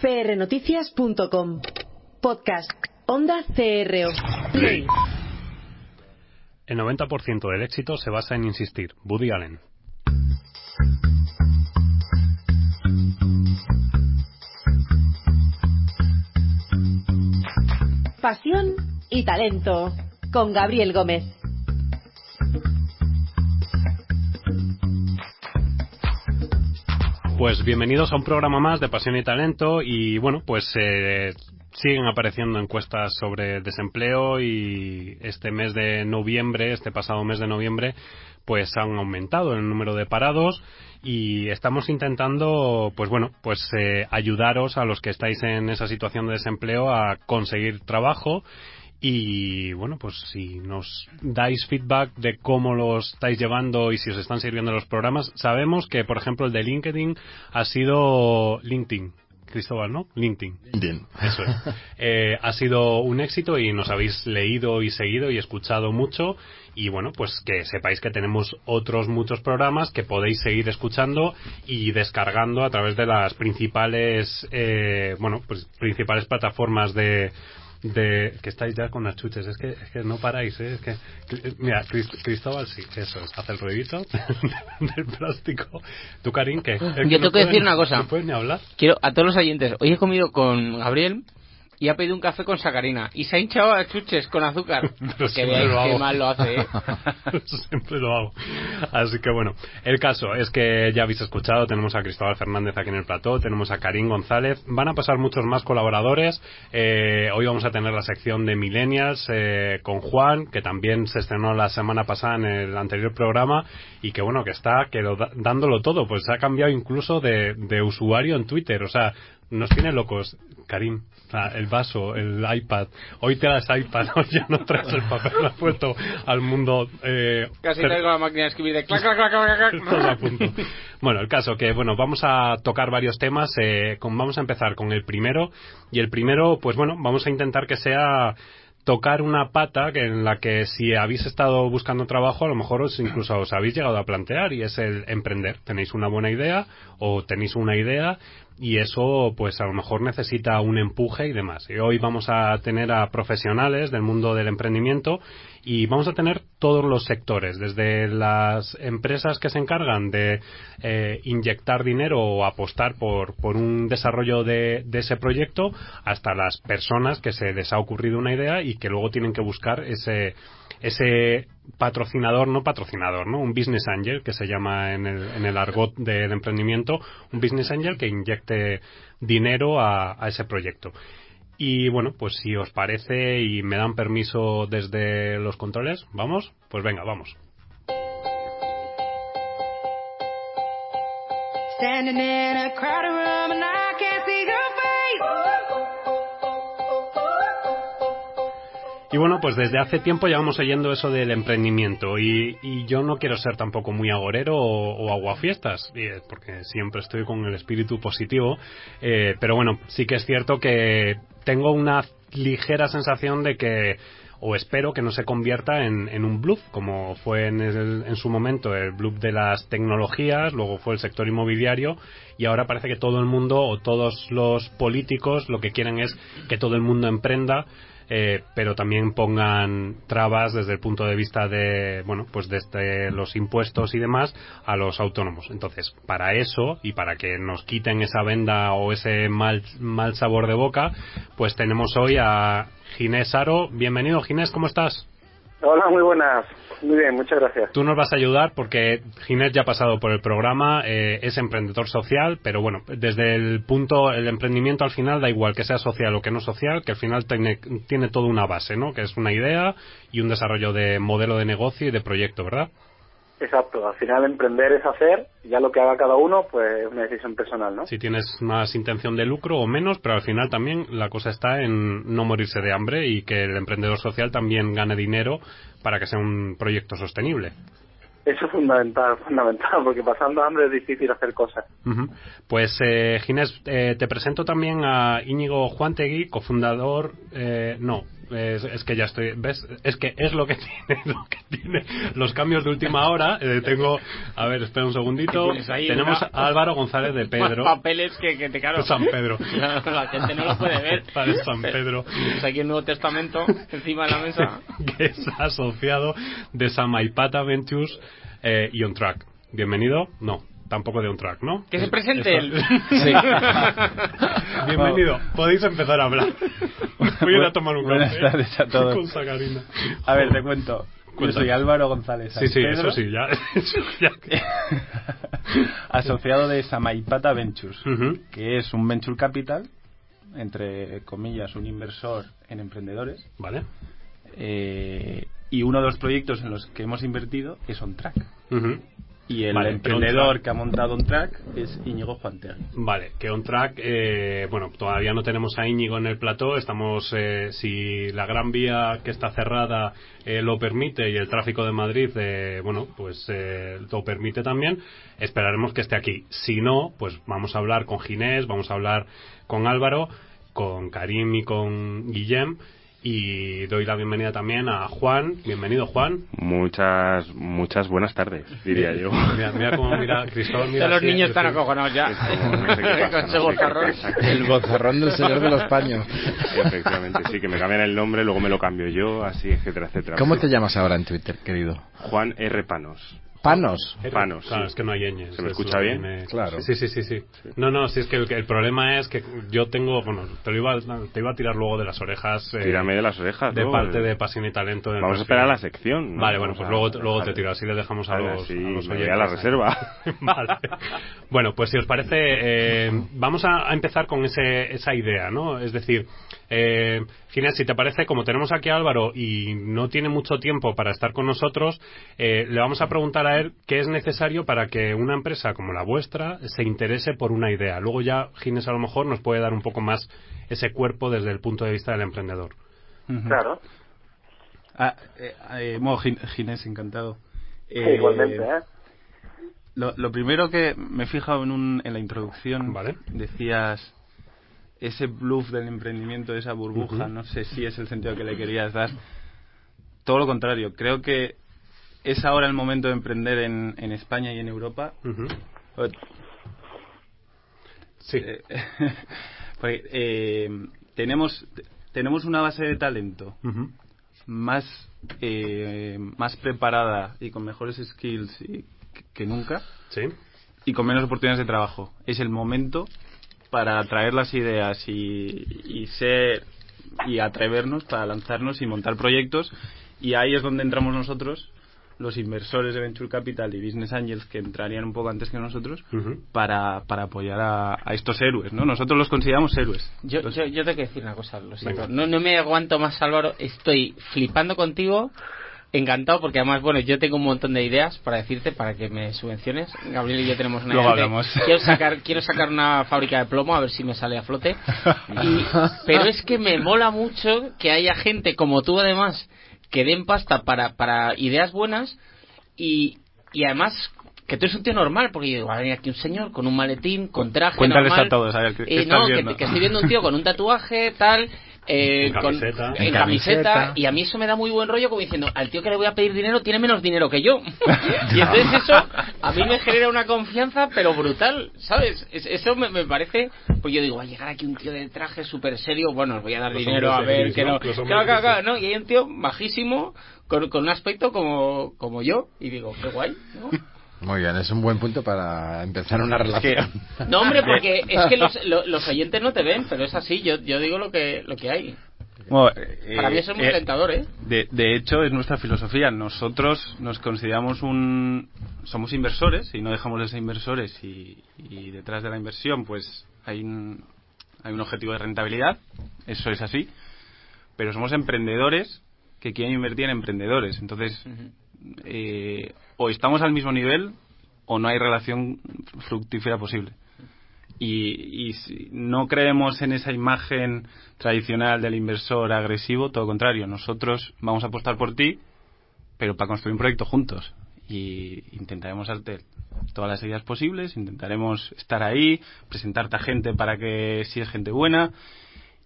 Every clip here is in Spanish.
crnoticias.com Podcast Onda CRO Play. El 90% del éxito se basa en insistir. Woody Allen. Pasión y talento con Gabriel Gómez. Pues bienvenidos a un programa más de Pasión y Talento y bueno, pues eh, siguen apareciendo encuestas sobre desempleo y este mes de noviembre, este pasado mes de noviembre, pues han aumentado el número de parados y estamos intentando, pues bueno, pues eh, ayudaros a los que estáis en esa situación de desempleo a conseguir trabajo y bueno, pues si nos dais feedback de cómo lo estáis llevando y si os están sirviendo los programas, sabemos que, por ejemplo, el de LinkedIn ha sido LinkedIn. Cristóbal, ¿no? LinkedIn. LinkedIn. Eso es. Eh, ha sido un éxito y nos habéis leído y seguido y escuchado mucho. Y bueno, pues que sepáis que tenemos otros muchos programas que podéis seguir escuchando y descargando a través de las principales, eh, bueno, pues principales plataformas de, de que estáis ya con las chuches es que, es que no paráis ¿eh? es que mira Cristóbal sí eso es hace el ruidito del plástico. Tú Karim que yo tengo que decir una cosa. no puedes ni hablar. Quiero a todos los oyentes hoy he comido con Gabriel y ha pedido un café con sacarina. Y se ha hinchado a chuches con azúcar. Que veáis qué mal lo hace ¿eh? siempre lo hago. Así que bueno el caso es que ya habéis escuchado tenemos a Cristóbal Fernández aquí en el plató tenemos a Karim González. Van a pasar muchos más colaboradores. Eh, hoy vamos a tener la sección de millennials eh, con Juan que también se estrenó la semana pasada en el anterior programa y que bueno que está que lo, dándolo todo. Pues ha cambiado incluso de, de usuario en Twitter. O sea nos tiene locos, Karim. El vaso, el iPad. Hoy te das iPad, hoy ya no traes el papel, lo has puesto al mundo. Eh, Casi traigo la máquina de escribir de clac, clac, clac, clac, punto. Bueno, el caso que, bueno, vamos a tocar varios temas. Eh, con, vamos a empezar con el primero. Y el primero, pues bueno, vamos a intentar que sea tocar una pata que en la que si habéis estado buscando trabajo a lo mejor os incluso os habéis llegado a plantear y es el emprender tenéis una buena idea o tenéis una idea y eso pues a lo mejor necesita un empuje y demás. Y hoy vamos a tener a profesionales del mundo del emprendimiento y vamos a tener todos los sectores, desde las empresas que se encargan de eh, inyectar dinero o apostar por, por un desarrollo de, de, ese proyecto hasta las personas que se les ha ocurrido una idea y que luego tienen que buscar ese ese patrocinador, no patrocinador, ¿no? Un business angel, que se llama en el, en el argot del de emprendimiento, un business angel que inyecte dinero a, a ese proyecto. Y bueno, pues si os parece y me dan permiso desde los controles, ¿vamos? Pues venga, vamos. Y bueno, pues desde hace tiempo ya vamos oyendo eso del emprendimiento. Y, y yo no quiero ser tampoco muy agorero o, o aguafiestas, porque siempre estoy con el espíritu positivo, eh, pero bueno, sí que es cierto que tengo una ligera sensación de que o espero que no se convierta en, en un bluff, como fue en, el, en, su momento el bluff de las tecnologías, luego fue el sector inmobiliario, y ahora parece que todo el mundo o todos los políticos lo que quieren es que todo el mundo emprenda, eh, pero también pongan trabas desde el punto de vista de, bueno, pues desde los impuestos y demás a los autónomos. Entonces, para eso y para que nos quiten esa venda o ese mal, mal sabor de boca, pues tenemos hoy a Ginés Aro. Bienvenido, Ginés, ¿cómo estás? Hola, muy buenas. Muy bien, muchas gracias. Tú nos vas a ayudar porque Ginés ya ha pasado por el programa, eh, es emprendedor social, pero bueno, desde el punto, el emprendimiento al final da igual que sea social o que no social, que al final tiene, tiene toda una base, ¿no? Que es una idea y un desarrollo de modelo de negocio y de proyecto, ¿verdad? Exacto, al final emprender es hacer, ya lo que haga cada uno, pues es una decisión personal, ¿no? Si tienes más intención de lucro o menos, pero al final también la cosa está en no morirse de hambre y que el emprendedor social también gane dinero para que sea un proyecto sostenible. Eso es fundamental, fundamental, porque pasando hambre es difícil hacer cosas. Uh -huh. Pues, eh, Ginés, eh, te presento también a Íñigo Juantegui, cofundador, eh, no, es, que ya estoy. ¿Ves? Es que es lo que tiene, lo que tiene los cambios de última hora. Eh, tengo. A ver, espera un segundito. Tenemos a Álvaro González de Pedro. Más papeles que, que te caro. San Pedro. la gente no lo puede ver. Para San Pedro. Pues aquí el Nuevo Testamento encima de la mesa. que es asociado de Samaipata Ventures eh, y On Track. Bienvenido. No, tampoco de un track, ¿no? Que se presente él. Sí. Bienvenido. Podéis empezar a hablar. Voy a ir a tomar un Buenas café tardes a todos. con sacarina. A ver, te cuento. Yo soy Álvaro González. Sí, sí, Pedro, eso sí, ya. eso ya. asociado de Samaipata Ventures, que es un venture capital, entre comillas, un inversor en emprendedores. Vale. eh, y uno de los proyectos en los que hemos invertido es OnTrack. Ujú. Y el Vale, emprendedor OnTrack. que ha montado OnTrack es Íñigo Juantegui. Vale, que on track, eh, bueno, todavía no tenemos a Íñigo en el plató, estamos, eh, si la gran vía que está cerrada eh, lo permite y el tráfico de Madrid, eh, bueno, pues eh, lo permite también, esperaremos que esté aquí. Si no, pues vamos a hablar con Ginés, vamos a hablar con Álvaro, con Karim y con Guillem. Y doy la bienvenida también a Juan. Bienvenido, Juan. Muchas, muchas buenas tardes, diría yo. Mira, mira cómo mira Cristóbal. Mira Ya los así, niños es están acojonados ya. Como, no sé pasa, no qué-. El bozarrón del señor de los paños. Efectivamente, sí, que me cambian el nombre, luego me lo cambio yo, así, etcétera, etcétera. ¿Cómo te llamas ahora en Twitter, querido? Juan R. Panos. Panos. Panos, Claro, sí. es que no hay ñes. ¿Se me es escucha bien? me- Claro. Sí, sí, sí, sí. No, no, sí, es que el, el problema es que yo tengo, bueno, te lo iba, te iba a tirar luego de las orejas. eh, Tírame de las orejas, De ¿no? parte de Pasión y Talento. Vamos a esperar a la sección. ¿no? Vale, bueno, pues a- luego, te- luego te tiro, así le dejamos a Vale, los, así a los oyentes. a la reserva. vale. Bueno, pues si os parece, eh, vamos a, a empezar con ese, esa idea, ¿no? Es decir, eh, Ginés, si te parece, como tenemos aquí a Álvaro y no tiene mucho tiempo para estar con nosotros, eh, le vamos a preguntar a él qué es necesario para que una empresa como la vuestra se interese por una idea. Luego ya Ginés a lo mejor nos puede dar un poco más ese cuerpo desde el punto de vista del emprendedor. Claro. Ah, eh, eh, bueno, Gin- Ginés, encantado. Sí, Eh, igualmente, ¿eh? Lo, lo primero que me he fijado en, un, en la introducción, Vale. decías ese bluff del emprendimiento, esa burbuja, no sé si es el sentido que le querías dar. Todo lo contrario, creo que es ahora el momento de emprender en, en España y en Europa. Sí. eh, porque, eh, tenemos, tenemos una base de talento más, eh, más preparada y con mejores skills y- que- que nunca Sí. y con menos oportunidades de trabajo. Es el momento para traer las ideas y, y ser y atrevernos para lanzarnos y montar proyectos y ahí es donde entramos nosotros los inversores de Venture Capital y Business Angels que entrarían un poco antes que nosotros para, para apoyar a, a estos héroes, ¿no? Nosotros los consideramos héroes. Yo, yo, yo tengo que decir una cosa, lo siento. No, no me aguanto más, Álvaro. Estoy flipando contigo. Encantado porque además, bueno, yo tengo un montón de ideas para decirte para que me subvenciones. Gabriel y yo tenemos una Luego idea de-. Quiero sacar, quiero sacar una fábrica de plomo a ver si me sale a flote. Y- pero es que me mola mucho que haya gente como tú además que den pasta para, para ideas buenas y, y además que tú eres un tío normal porque yo digo, va a venir aquí un señor con un maletín, con traje Cuéntales normal. a todos, a ver, ¿qué- Eh, estás no, que estoy viendo un tío con un tatuaje, tal, eh, En con- camiseta. en En camiseta, camiseta. y a mí eso me da muy buen rollo como diciendo, al tío que le voy a pedir dinero tiene menos dinero que yo. y entonces eso a mí me genera una confianza, pero brutal, ¿sabes? Es- eso me, me parece, pues yo digo, va a llegar aquí un tío de traje súper serio, bueno, os voy a dar Los dinero a ver que ¿no? Claro, claro, claro, ¿no? Y hay un tío majísimo, con, con un aspecto como, como yo, y digo, qué guay, ¿no? Muy bien, es un buen punto para empezar una relación. No, hombre, porque es que los, lo- los oyentes no te ven, pero es así, yo, yo digo lo que, lo que hay. Bueno, eh, Para mí eso es muy eh, tentador, ¿eh? De, de hecho, es nuestra filosofía. Nosotros nos consideramos un. Somos inversores y no dejamos de ser inversores. Y, y detrás de la inversión, pues hay un, hay un objetivo de rentabilidad. Eso es así. Pero somos emprendedores que quieren invertir en emprendedores. Entonces, eh, o estamos al mismo nivel o no hay relación fructífera posible. Y, no creemos en esa imagen tradicional del inversor agresivo, todo lo contrario, nosotros vamos a apostar por ti, pero para construir un proyecto juntos. Y intentaremos darte todas las ideas posibles, intentaremos estar ahí, presentarte a gente para que si es gente buena.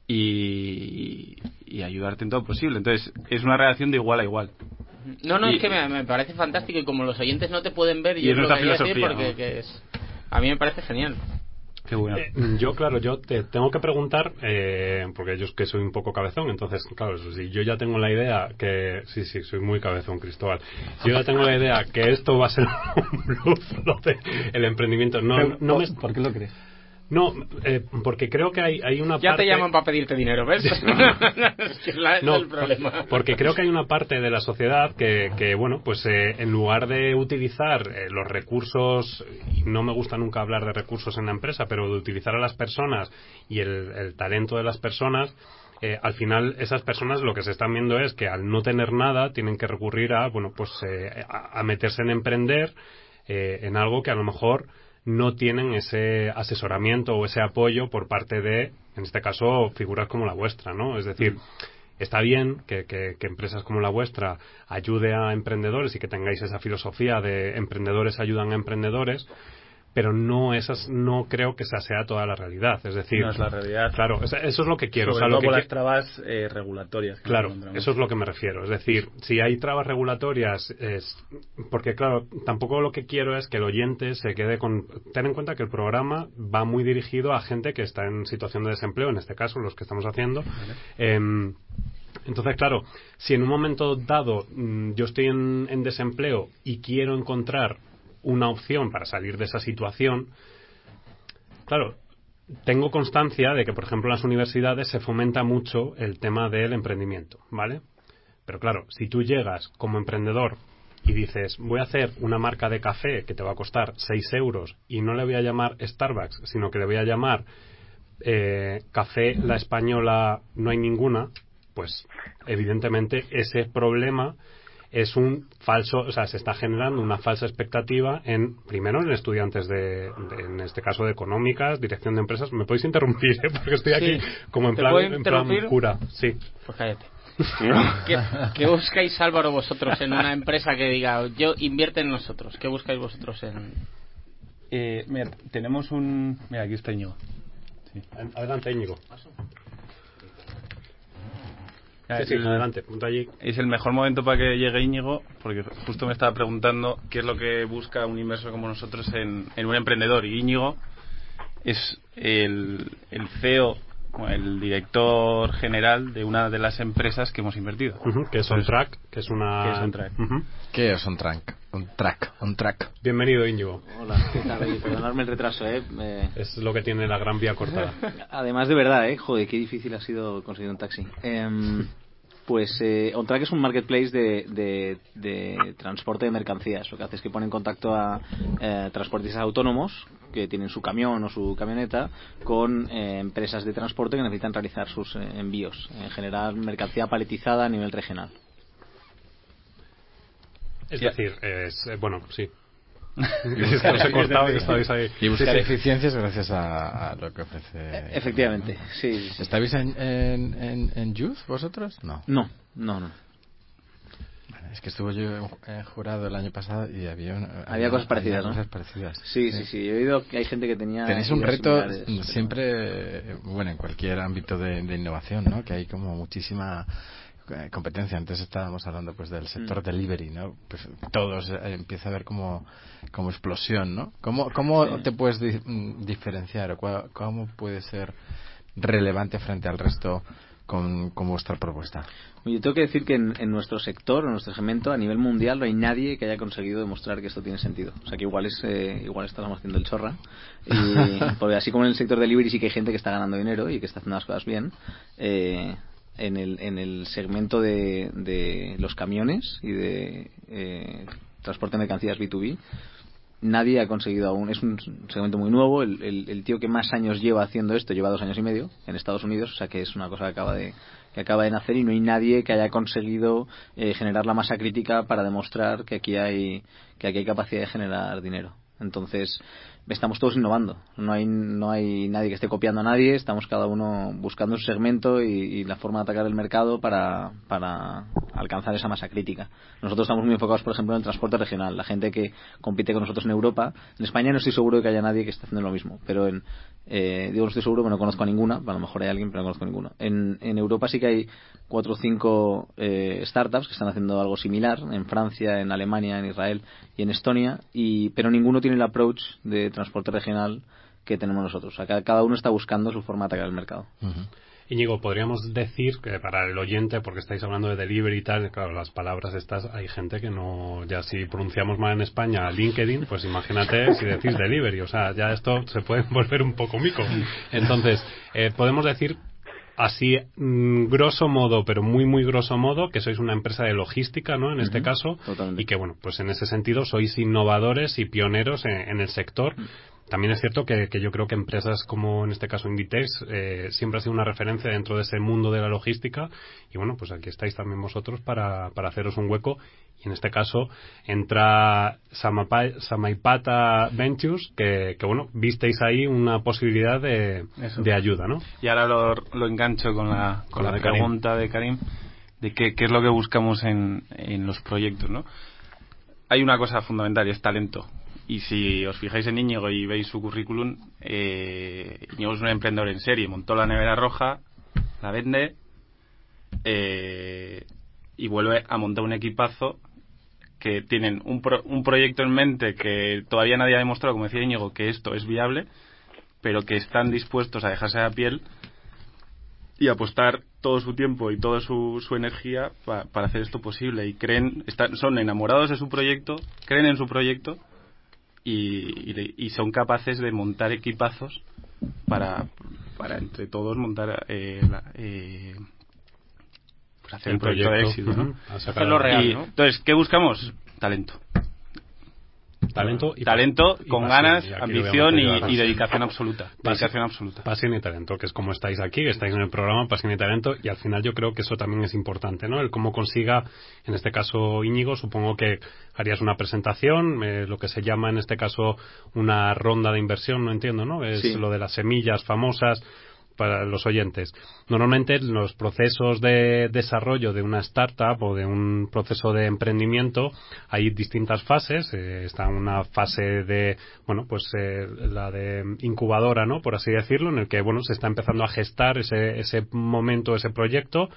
y, y ayudarte en todo posible. Entonces, es una relación de igual a igual. No, no, Y- es que me, me parece fantástico y como los oyentes no te pueden ver, Y yo es lo que quería decir porque ¿no? que es, a mí me parece genial. Qué bueno. Eh, yo, claro, yo te tengo que preguntar, eh, porque yo es que soy un poco cabezón, entonces, claro, si yo ya tengo la idea que, sí, sí, soy muy cabezón, Cristóbal, yo ya tengo la idea que esto va a ser un el emprendimiento. No, no me, ¿Por qué lo crees? No, eh, porque creo que hay, hay una Ya parte... te llaman para pedirte dinero, ¿ves? es que la- No, el problema. porque creo que hay una parte de la sociedad que, que, bueno, pues eh, en lugar de utilizar eh, los recursos, no me gusta nunca hablar de recursos en la empresa, pero de utilizar a las personas y el, el talento de las personas, eh, al final esas personas lo que se están viendo es que al no tener nada tienen que recurrir a, bueno, pues eh, a, a meterse en emprender eh, en algo que a lo mejor no tienen ese asesoramiento o ese apoyo por parte de, en este caso, figuras como la vuestra, ¿no? Es decir, está bien que, que- que empresas como la vuestra ayude a emprendedores y que tengáis esa filosofía de emprendedores ayudan a emprendedores, pero no esas no creo que esa sea toda la realidad. Es decir, No es la realidad. claro, eso es lo que quiero. o Sobre sea, lo todo que por qui- las trabas eh, regulatorias. que Claro, eso es lo que me refiero. Es decir, si hay trabas regulatorias, es porque claro, tampoco lo que quiero es que el oyente se quede con. Ten en cuenta que el programa va muy dirigido a gente que está en situación de desempleo, en este caso, los que estamos haciendo. Em, entonces, claro, si en un momento dado mm, yo estoy en, en desempleo y quiero encontrar una opción para salir de esa situación, claro, tengo constancia de que, por ejemplo, en las universidades se fomenta mucho el tema del emprendimiento, ¿vale? Pero claro, si tú llegas como emprendedor y dices, voy a hacer una marca de café que te va a costar 6 euros y no le voy a llamar Starbucks, sino que le voy a llamar eh, Café La Española No hay ninguna, pues evidentemente ese problema es un falso, o sea, se está generando una falsa expectativa en, primero, en estudiantes de, de- en este caso, de económicas, dirección de empresas. ¿Me podéis interrumpir, eh? Porque estoy aquí Sí. como en ¿Te plan, en plan cura. Sí. Pues cállate. ¿Qué, qué buscáis, Álvaro, vosotros en una empresa que diga, yo invierte en nosotros? ¿Qué buscáis vosotros en...? Eh, mira, tenemos un... Mira, aquí está Íñigo. Adelante, Íñigo. Sí, sí, el- adelante, punto allí. Es el mejor momento para que llegue Íñigo, porque justo me estaba preguntando qué es lo que busca un inversor como nosotros en, en un emprendedor. Y Íñigo es el, el CEO, el director general de una de las empresas que hemos invertido. Que es On Entonces, Track, que es una... que es On Track. Ujú. ¿Qué es un track? Un track, un track. Bienvenido, Íñigo. Hola, ¿qué tal? Oye, perdonadme el retraso, ¿eh? Eh, Es lo que tiene la gran vía cortada. Además, de verdad, ¿eh? Joder, qué difícil ha sido conseguir un taxi. Em, pues eh, OnTrack es un marketplace de, de- de transporte de mercancías. Lo que hace es que pone en contacto a eh, transportistas autónomos que tienen su camión o su camioneta con eh, empresas de transporte que necesitan realizar sus eh, envíos. En general, mercancía paletizada a nivel regional. Es decir, es, eh, bueno, sí. Que os he cortado y estabais ahí. Y buscar Sí, sí. eficiencias gracias a, a lo que ofrece. Efectivamente, sí. sí, sí. ¿Estáis en, en, en, en Youth vosotros? No. No, no, no. Es que estuve yo en, en jurado el año pasado y había, una- Había cosas parecidas, ¿no? cosas parecidas. Sí, sí, sí. He oído que hay gente que tenía. Tenéis un reto siempre, eh, bueno, en cualquier ámbito de, de innovación, ¿no? Que hay como muchísima eh, competencia. Antes estábamos hablando pues del sector Mm. delivery, ¿no? Pues todos eh, empieza a haber como, como explosión, ¿no? ¿Cómo, cómo te puedes di- mm, diferenciar o cómo puede ser relevante frente al resto con, con vuestra propuesta? Yo tengo que decir que en, en nuestro sector, en nuestro segmento, a nivel mundial, no hay nadie que haya conseguido demostrar que esto tiene sentido. O sea, que igual es eh, igual estamos haciendo el chorra. Y, porque así como en el sector delivery sí que hay gente que está ganando dinero y que está haciendo las cosas bien, eh, en, el, en el segmento de, de los camiones y de eh, transporte de mercancías B2B, nadie ha conseguido aún. Es un segmento muy nuevo. El, el- el tío que más años lleva haciendo esto lleva dos años y medio en Estados Unidos, o sea que es una cosa que acaba de que acaba de nacer y no hay nadie que haya conseguido eh, generar la masa crítica para demostrar que aquí hay que aquí hay capacidad de generar dinero. Entonces estamos todos innovando. No hay, no hay nadie que esté copiando a nadie, estamos cada uno buscando su segmento y, la forma de atacar el mercado para, para alcanzar esa masa crítica. Nosotros estamos muy enfocados, por ejemplo, en el transporte regional. La gente que compite con nosotros en Europa, en España no estoy seguro de que haya nadie que esté haciendo lo mismo, pero en, eh, digo no estoy seguro, pero no conozco a ninguna, a lo mejor hay alguien, pero no conozco a ninguna. En, Europa sí que hay cuatro o cinco eh, startups que están haciendo algo similar, en Francia, en Alemania, en Israel y en Estonia, y, pero ninguno tiene el approach de transporte regional que tenemos nosotros. O sea, cada uno está buscando su forma de atacar el mercado. Íñigo, podríamos decir que para el oyente, porque estáis hablando de delivery y tal, claro, las palabras estas, hay gente que no, ya si pronunciamos mal en España LinkedIn, pues imagínate si decís delivery, o sea, ya esto se puede volver un poco mico. Entonces, eh, podemos decir así mm, grosso modo, pero muy muy grosso modo, que sois una empresa de logística, ¿no? En este caso, y que bueno, pues en ese sentido sois innovadores y pioneros en, el sector. También es cierto que, yo creo que empresas como en este caso Inditex eh, siempre ha sido una referencia dentro de ese mundo de la logística. Y bueno, pues aquí estáis también vosotros para, para haceros un hueco. Y en este caso entra Samaipata Ventures que, que, bueno, visteis ahí una posibilidad de, de ayuda, ¿no? Y ahora lo, lo engancho con la, con, la, pregunta de Karim de qué, qué es lo que buscamos en, en los proyectos, ¿no? Hay una cosa fundamental y es talento y si os fijáis en Íñigo y veis su currículum, eh, Íñigo es un emprendedor en serie. Montó la nevera roja, la vende eh, y vuelve a montar un equipazo que tienen un, un proyecto en mente que todavía nadie ha demostrado, como decía Íñigo, que esto es viable, pero que están dispuestos a dejarse la piel y apostar todo su tiempo y toda su, su energía para hacer esto posible. Y creen, están, son enamorados de su proyecto, creen en su proyecto y, y, son capaces de montar equipazos para, para entre todos montar eh, eh, pues hacer el proyecto, de éxito ¿no? hacerlo real ¿no? entonces ¿qué buscamos? talento Talento y talento con ganas, ambición y, dedicación absoluta. Dedicación absoluta. Pasión y talento, que es como estáis aquí, estáis en el programa, pasión y talento, y al final yo creo que eso también es importante, ¿no? El cómo consiga, en este caso Íñigo, supongo que harías una presentación, eh, lo que se llama en este caso una ronda de inversión, no entiendo, ¿no? Es lo de las semillas famosas para los oyentes. Normalmente los procesos de desarrollo de una startup o de un proceso de emprendimiento hay distintas fases. Eh, está una fase de, bueno, pues eh, la de incubadora, ¿no? Por así decirlo, en el que, bueno, se está empezando a gestar ese, ese momento, ese proyecto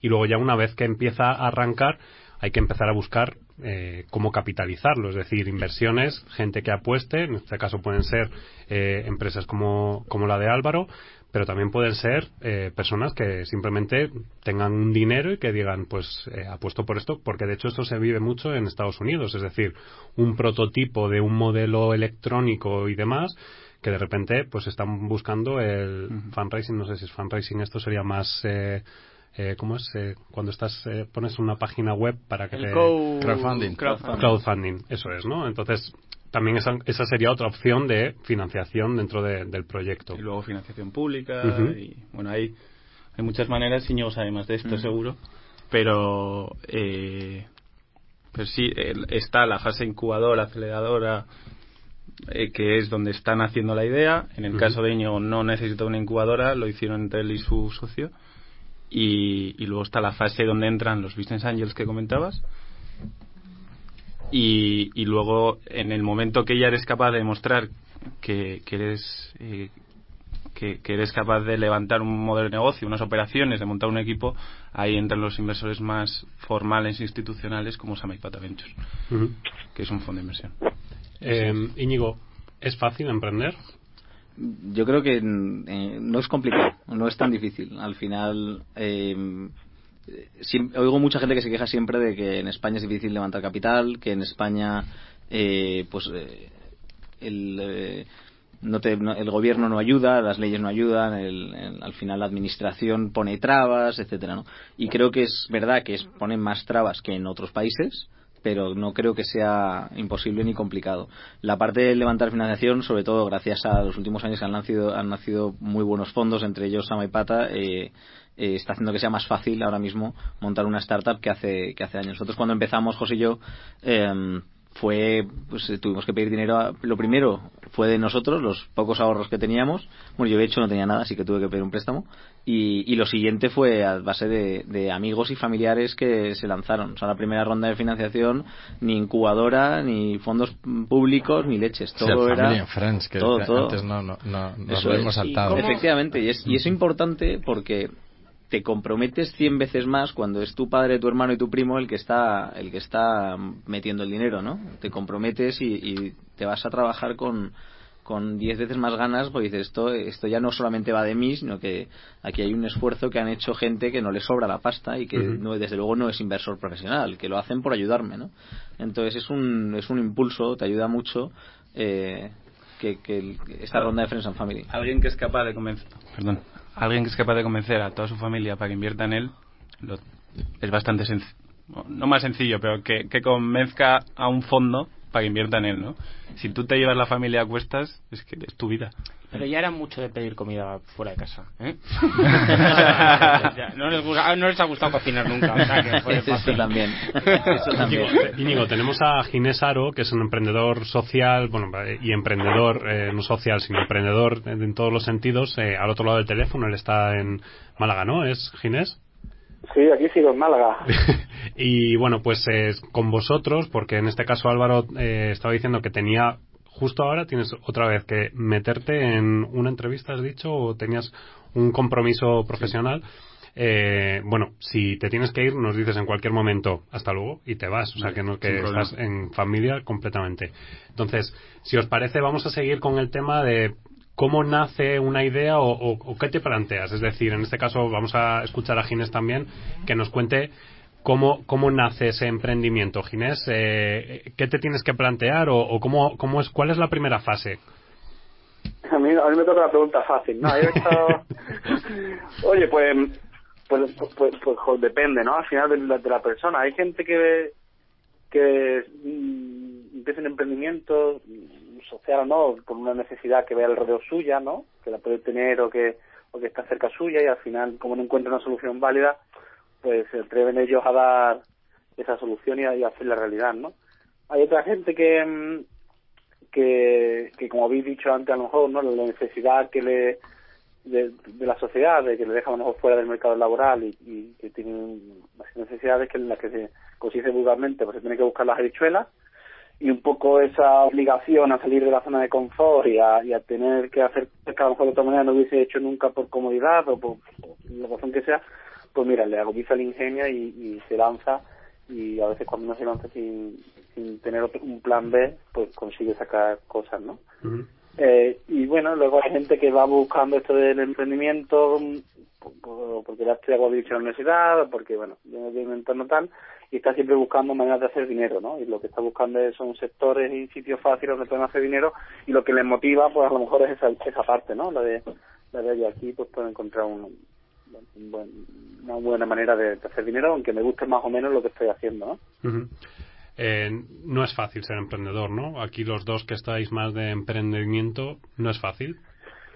y luego ya una vez que empieza a arrancar hay que empezar a buscar eh, cómo capitalizarlo, es decir, inversiones, gente que apueste, en este caso pueden ser eh, empresas como, como la de Álvaro, pero también pueden ser eh, personas que simplemente tengan un dinero y que digan, pues eh, apuesto por esto, porque de hecho esto se vive mucho en Estados Unidos, es decir, un prototipo de un modelo electrónico y demás que de repente pues están buscando el fundraising, no sé si es fundraising, esto sería más eh, eh, ¿cómo es? Eh, cuando estás eh, pones una página web para que te crowdfunding. crowdfunding. crowdfunding. eso es, ¿no? Entonces también esa, esa sería otra opción de financiación dentro del proyecto. Y luego financiación pública y bueno, hay, hay muchas maneras, Iñigo además de esto seguro, pero eh, pues sí, está la fase incubadora, aceleradora, eh, que es donde están haciendo la idea. En el caso de Íñigo no necesita una incubadora, lo hicieron entre él y su socio. Y, y, luego está la fase donde entran los business angels que comentabas y, y luego en el momento que ya eres capaz de demostrar que, que eres eh, que, eres capaz de levantar un modelo de negocio, unas operaciones, de montar un equipo, ahí entran los inversores más formales e institucionales como Samaipata Ventures, que es un fondo de inversión. Eh, Íñigo, ¿es fácil emprender? Yo creo que eh, no es complicado, no es tan difícil. Al final, eh, oigo mucha gente que se queja siempre de que en España es difícil levantar capital, que en España, eh, pues, eh, el, eh, no te, el gobierno no ayuda, las leyes no ayudan, al final la administración pone trabas, etcétera, ¿no? Y creo que es verdad que es, ponen más trabas que en otros países, pero no creo que sea imposible ni complicado. La parte de levantar financiación, sobre todo gracias a los últimos años que han nacido, han nacido muy buenos fondos, entre ellos Samaipata, eh, eh, está haciendo que sea más fácil ahora mismo montar una startup que hace, que hace años. Nosotros cuando empezamos, José y yo, em, fue pues eh, tuvimos que pedir dinero a- lo primero fue de nosotros los pocos ahorros que teníamos bueno yo de hecho no tenía nada así que tuve que pedir un préstamo y, y lo siguiente fue a base de, de amigos y familiares que se lanzaron o sea la primera ronda de financiación ni incubadora ni fondos públicos ni leches todo el era Family and Friends, que todo, todo. antes no, no, no, nos Eso lo hemos ¿Y saltado. cómo? Efectivamente, y, es, y es importante porque te comprometes 100 veces más cuando es tu padre, tu hermano y tu primo el que está el que está metiendo el dinero, ¿no? Te comprometes y, y te vas a trabajar con con 10 veces más ganas porque dices esto esto ya no solamente va de mí sino que aquí hay un esfuerzo que han hecho gente que no le sobra la pasta y que no desde luego no es inversor profesional que lo hacen por ayudarme no entonces es un es un impulso te ayuda mucho eh, que, que el- esta ronda de Friends and Family. Alguien que es capaz de convencer, perdón, alguien que es capaz de convencer a toda su familia para que invierta en él, lo- es bastante sencillo, no más sencillo, pero que, que convenzca a un fondo para que invierta en él, ¿no? Si tú te llevas la familia a cuestas, es que es tu vida. Pero ya era mucho de pedir comida fuera de casa, ¿eh? No, les gusta- no les ha gustado cocinar nunca, o sea que fue Eso fácil. también. Eso también. Íñigo, tenemos a Ginés Aro, que es un emprendedor social, bueno, y emprendedor, eh, no social, sino emprendedor en, en todos los sentidos, eh, al otro lado del teléfono. Él está en Málaga, ¿no? ¿Es Ginés? Sí, aquí sigo en Málaga. y bueno, pues eh, con vosotros, porque en este caso Álvaro eh, estaba diciendo que tenía, justo ahora tienes otra vez que meterte en una entrevista, has dicho, o tenías un compromiso profesional. Eh, bueno, si te tienes que ir, nos dices en cualquier momento hasta luego y te vas. O sea, que, no, que estás en familia completamente. Entonces, si os parece, vamos a seguir con el tema de cómo nace una idea o, o- o qué te planteas. Es decir, en este caso vamos a escuchar a Ginés también que nos cuente cómo, cómo nace ese emprendimiento. Ginés, eh, ¿qué te tienes que plantear o, o cómo, cómo es, cuál es la primera fase? A mí, a mí me toca la pregunta fácil, ¿no? Yo he estado- Oye, pues, pues, pues, pues, pues, depende, ¿no? Al final de la, de la persona. Hay gente que, que mm, empieza un emprendimiento social no, por una necesidad que ve alrededor suya, ¿no? Que la puede tener o que, o que está cerca suya y al final, como no encuentra una solución válida, pues se atreven ellos a dar esa solución y a, y a hacer la realidad, ¿no? Hay otra gente que, mm, que, como habéis dicho antes a lo mejor no la necesidad que le de, la sociedad de que le deja a lo mejor fuera del mercado laboral y, y que tienen necesidades que en las que se consigue vulgarmente pues se tiene que buscar las habichuelas y un poco esa obligación a salir de la zona de confort y a, y a tener que hacer que a lo mejor de otra manera no hubiese hecho nunca por comodidad o por, por la razón que sea pues mira le agudiza el ingenio y, y se lanza y a veces cuando uno se lanza sin, sin tener otro- un plan B pues consigue sacar cosas no eh, y bueno, luego hay gente que va buscando esto del emprendimiento por- por- porque como he dicho en la universidad, o porque, bueno, viene de un entorno tal, y está siempre buscando maneras de hacer dinero, ¿no? Y lo que está buscando es- son sectores y sitios fáciles donde pueden hacer dinero, y lo que les motiva, pues a lo mejor es esa, esa parte, ¿no? La de, la de, aquí pues puedo encontrar un, un buen- una buena manera de, de hacer dinero, aunque me guste más o menos lo que estoy haciendo, ¿no? Ujú. Eh, no es fácil ser emprendedor, ¿no? Aquí los dos que estáis más de emprendimiento, no es fácil.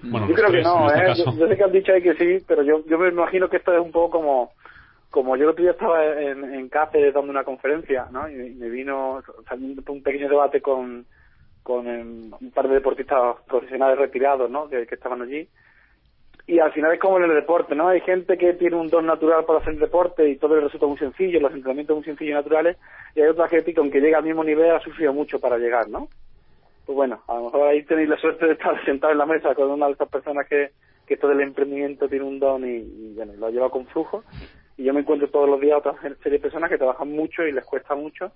Bueno, yo creo que no, este ¿eh? yo sé que han dicho ahí que sí, pero yo, yo me imagino que esto es un poco como como yo el otro día estaba en, en Cáceres dando una conferencia, ¿no? Y, me vino un pequeño debate con, con un par de deportistas profesionales retirados, ¿no? Que, estaban allí. Y al final es como en el deporte, ¿no? Hay gente que tiene un don natural para hacer deporte y todo le resulta muy sencillo, los entrenamientos muy sencillos y naturales, y hay otra gente que aunque llega al mismo nivel ha sufrido mucho para llegar, ¿no? Pues bueno, a lo mejor ahí tenéis la suerte de estar sentado en la mesa con una de estas personas que, que todo el emprendimiento tiene un don y, y, bueno, lo lleva con flujo. Y yo me encuentro todos los días otra serie de personas que trabajan mucho y les cuesta mucho,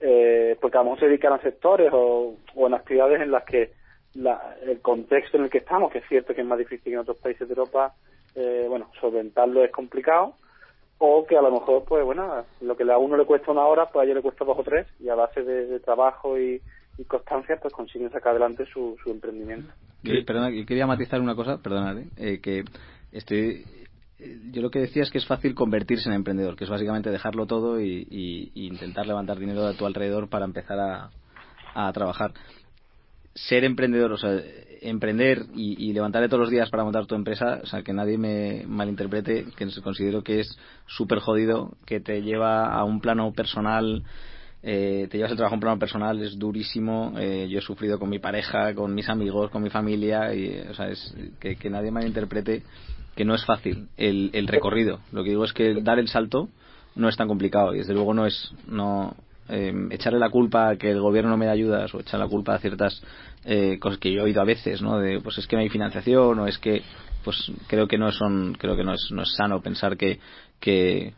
eh, porque a lo mejor se dedican a sectores o, o en actividades en las que la- el contexto en el que estamos, que es cierto que es más difícil que en otros países de Europa, eh, bueno, solventarlo es complicado, o que a lo mejor, pues bueno, lo que a uno le cuesta una hora, pues a ellos le cuesta dos o tres, y a base de, de trabajo y, constancia, pues consiguen sacar adelante su, su emprendimiento. Que- perdona, quería matizar una cosa, perdónate, eh, que estoy, yo lo que decía es que es fácil convertirse en emprendedor, que es básicamente dejarlo todo y, intentar levantar dinero a tu alrededor para empezar a, a trabajar. Ser emprendedor, o sea, emprender y, levantarle todos los días para montar tu empresa, o sea, que nadie me malinterprete, que considero que es súper jodido, que te lleva a un plano personal eh, te llevas el trabajo en plano personal, es durísimo. eh, yo he sufrido con mi pareja, con mis amigos, con mi familia, y, o sea, es que, que nadie malinterprete que no es fácil el, el recorrido. Lo que digo es que dar el salto no es tan complicado y desde luego no es no eh, echarle la culpa a que el gobierno no me da ayudas o echar la culpa a ciertas eh, cosas que yo he oído a veces, ¿no? De pues es que no hay financiación o es que pues creo que no son creo que no es no es sano pensar que que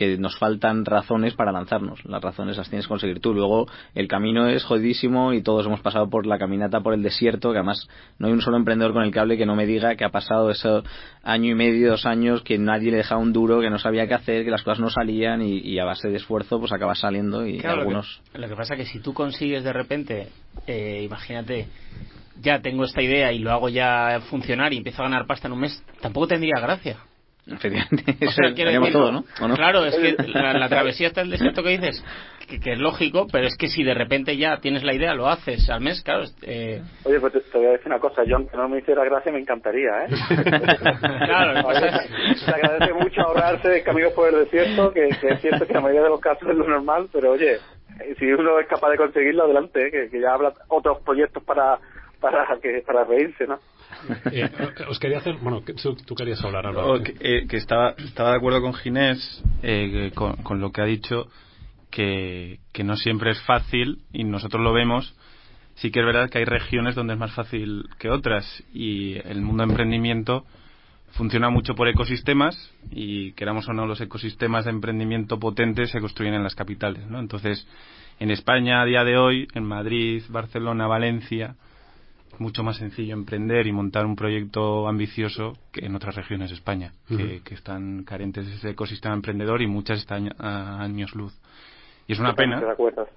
que nos faltan razones para lanzarnos. Las razones las tienes que conseguir tú. Luego, el camino es jodidísimo y todos hemos pasado por la caminata por el desierto, que además no hay un solo emprendedor con el que hable que no me diga que ha pasado ese año y medio, dos años, que nadie le dejaba un duro, que no sabía qué hacer, que las cosas no salían y, y a base de esfuerzo pues acabas saliendo y Claro, lo que- algunos... Lo que, pasa es que si tú consigues de repente, eh, imagínate, ya tengo esta idea y lo hago ya funcionar y empiezo a ganar pasta en un mes, tampoco tendría gracia. Efectivamente, O sea, decir, todo, ¿no? ¿O no? Claro, es que la, la travesía hasta el desierto que dices, que, que es lógico, pero es que si de repente ya tienes la idea, lo haces al mes, claro. eh, Oye, pues te, te voy a decir una cosa, John, que no me hiciera gracia me encantaría, ¿eh? Claro, pasa Vale, Se agradece mucho ahorrarse caminos por el desierto, que, que es cierto que en la mayoría de los casos es lo normal, pero oye, si uno es capaz de conseguirlo, adelante, ¿eh? que, que ya habrá otros proyectos para para que para reírse, ¿no? Eh, os quería hacer. Bueno, tú, querías hablar, Álvaro. O que, eh, que estaba, estaba de acuerdo con Ginés eh, con, con lo que ha dicho, que, que no siempre es fácil y nosotros lo vemos. Sí que es verdad que hay regiones donde es más fácil que otras y el mundo de emprendimiento funciona mucho por ecosistemas y queramos o no los ecosistemas de emprendimiento potentes se construyen en las capitales, ¿no? Entonces, en España a día de hoy, en Madrid, Barcelona, Valencia, mucho más sencillo emprender y montar un proyecto ambicioso que en otras regiones de España, que, están carentes de ese ecosistema emprendedor y muchas están a años luz. Y es una pena,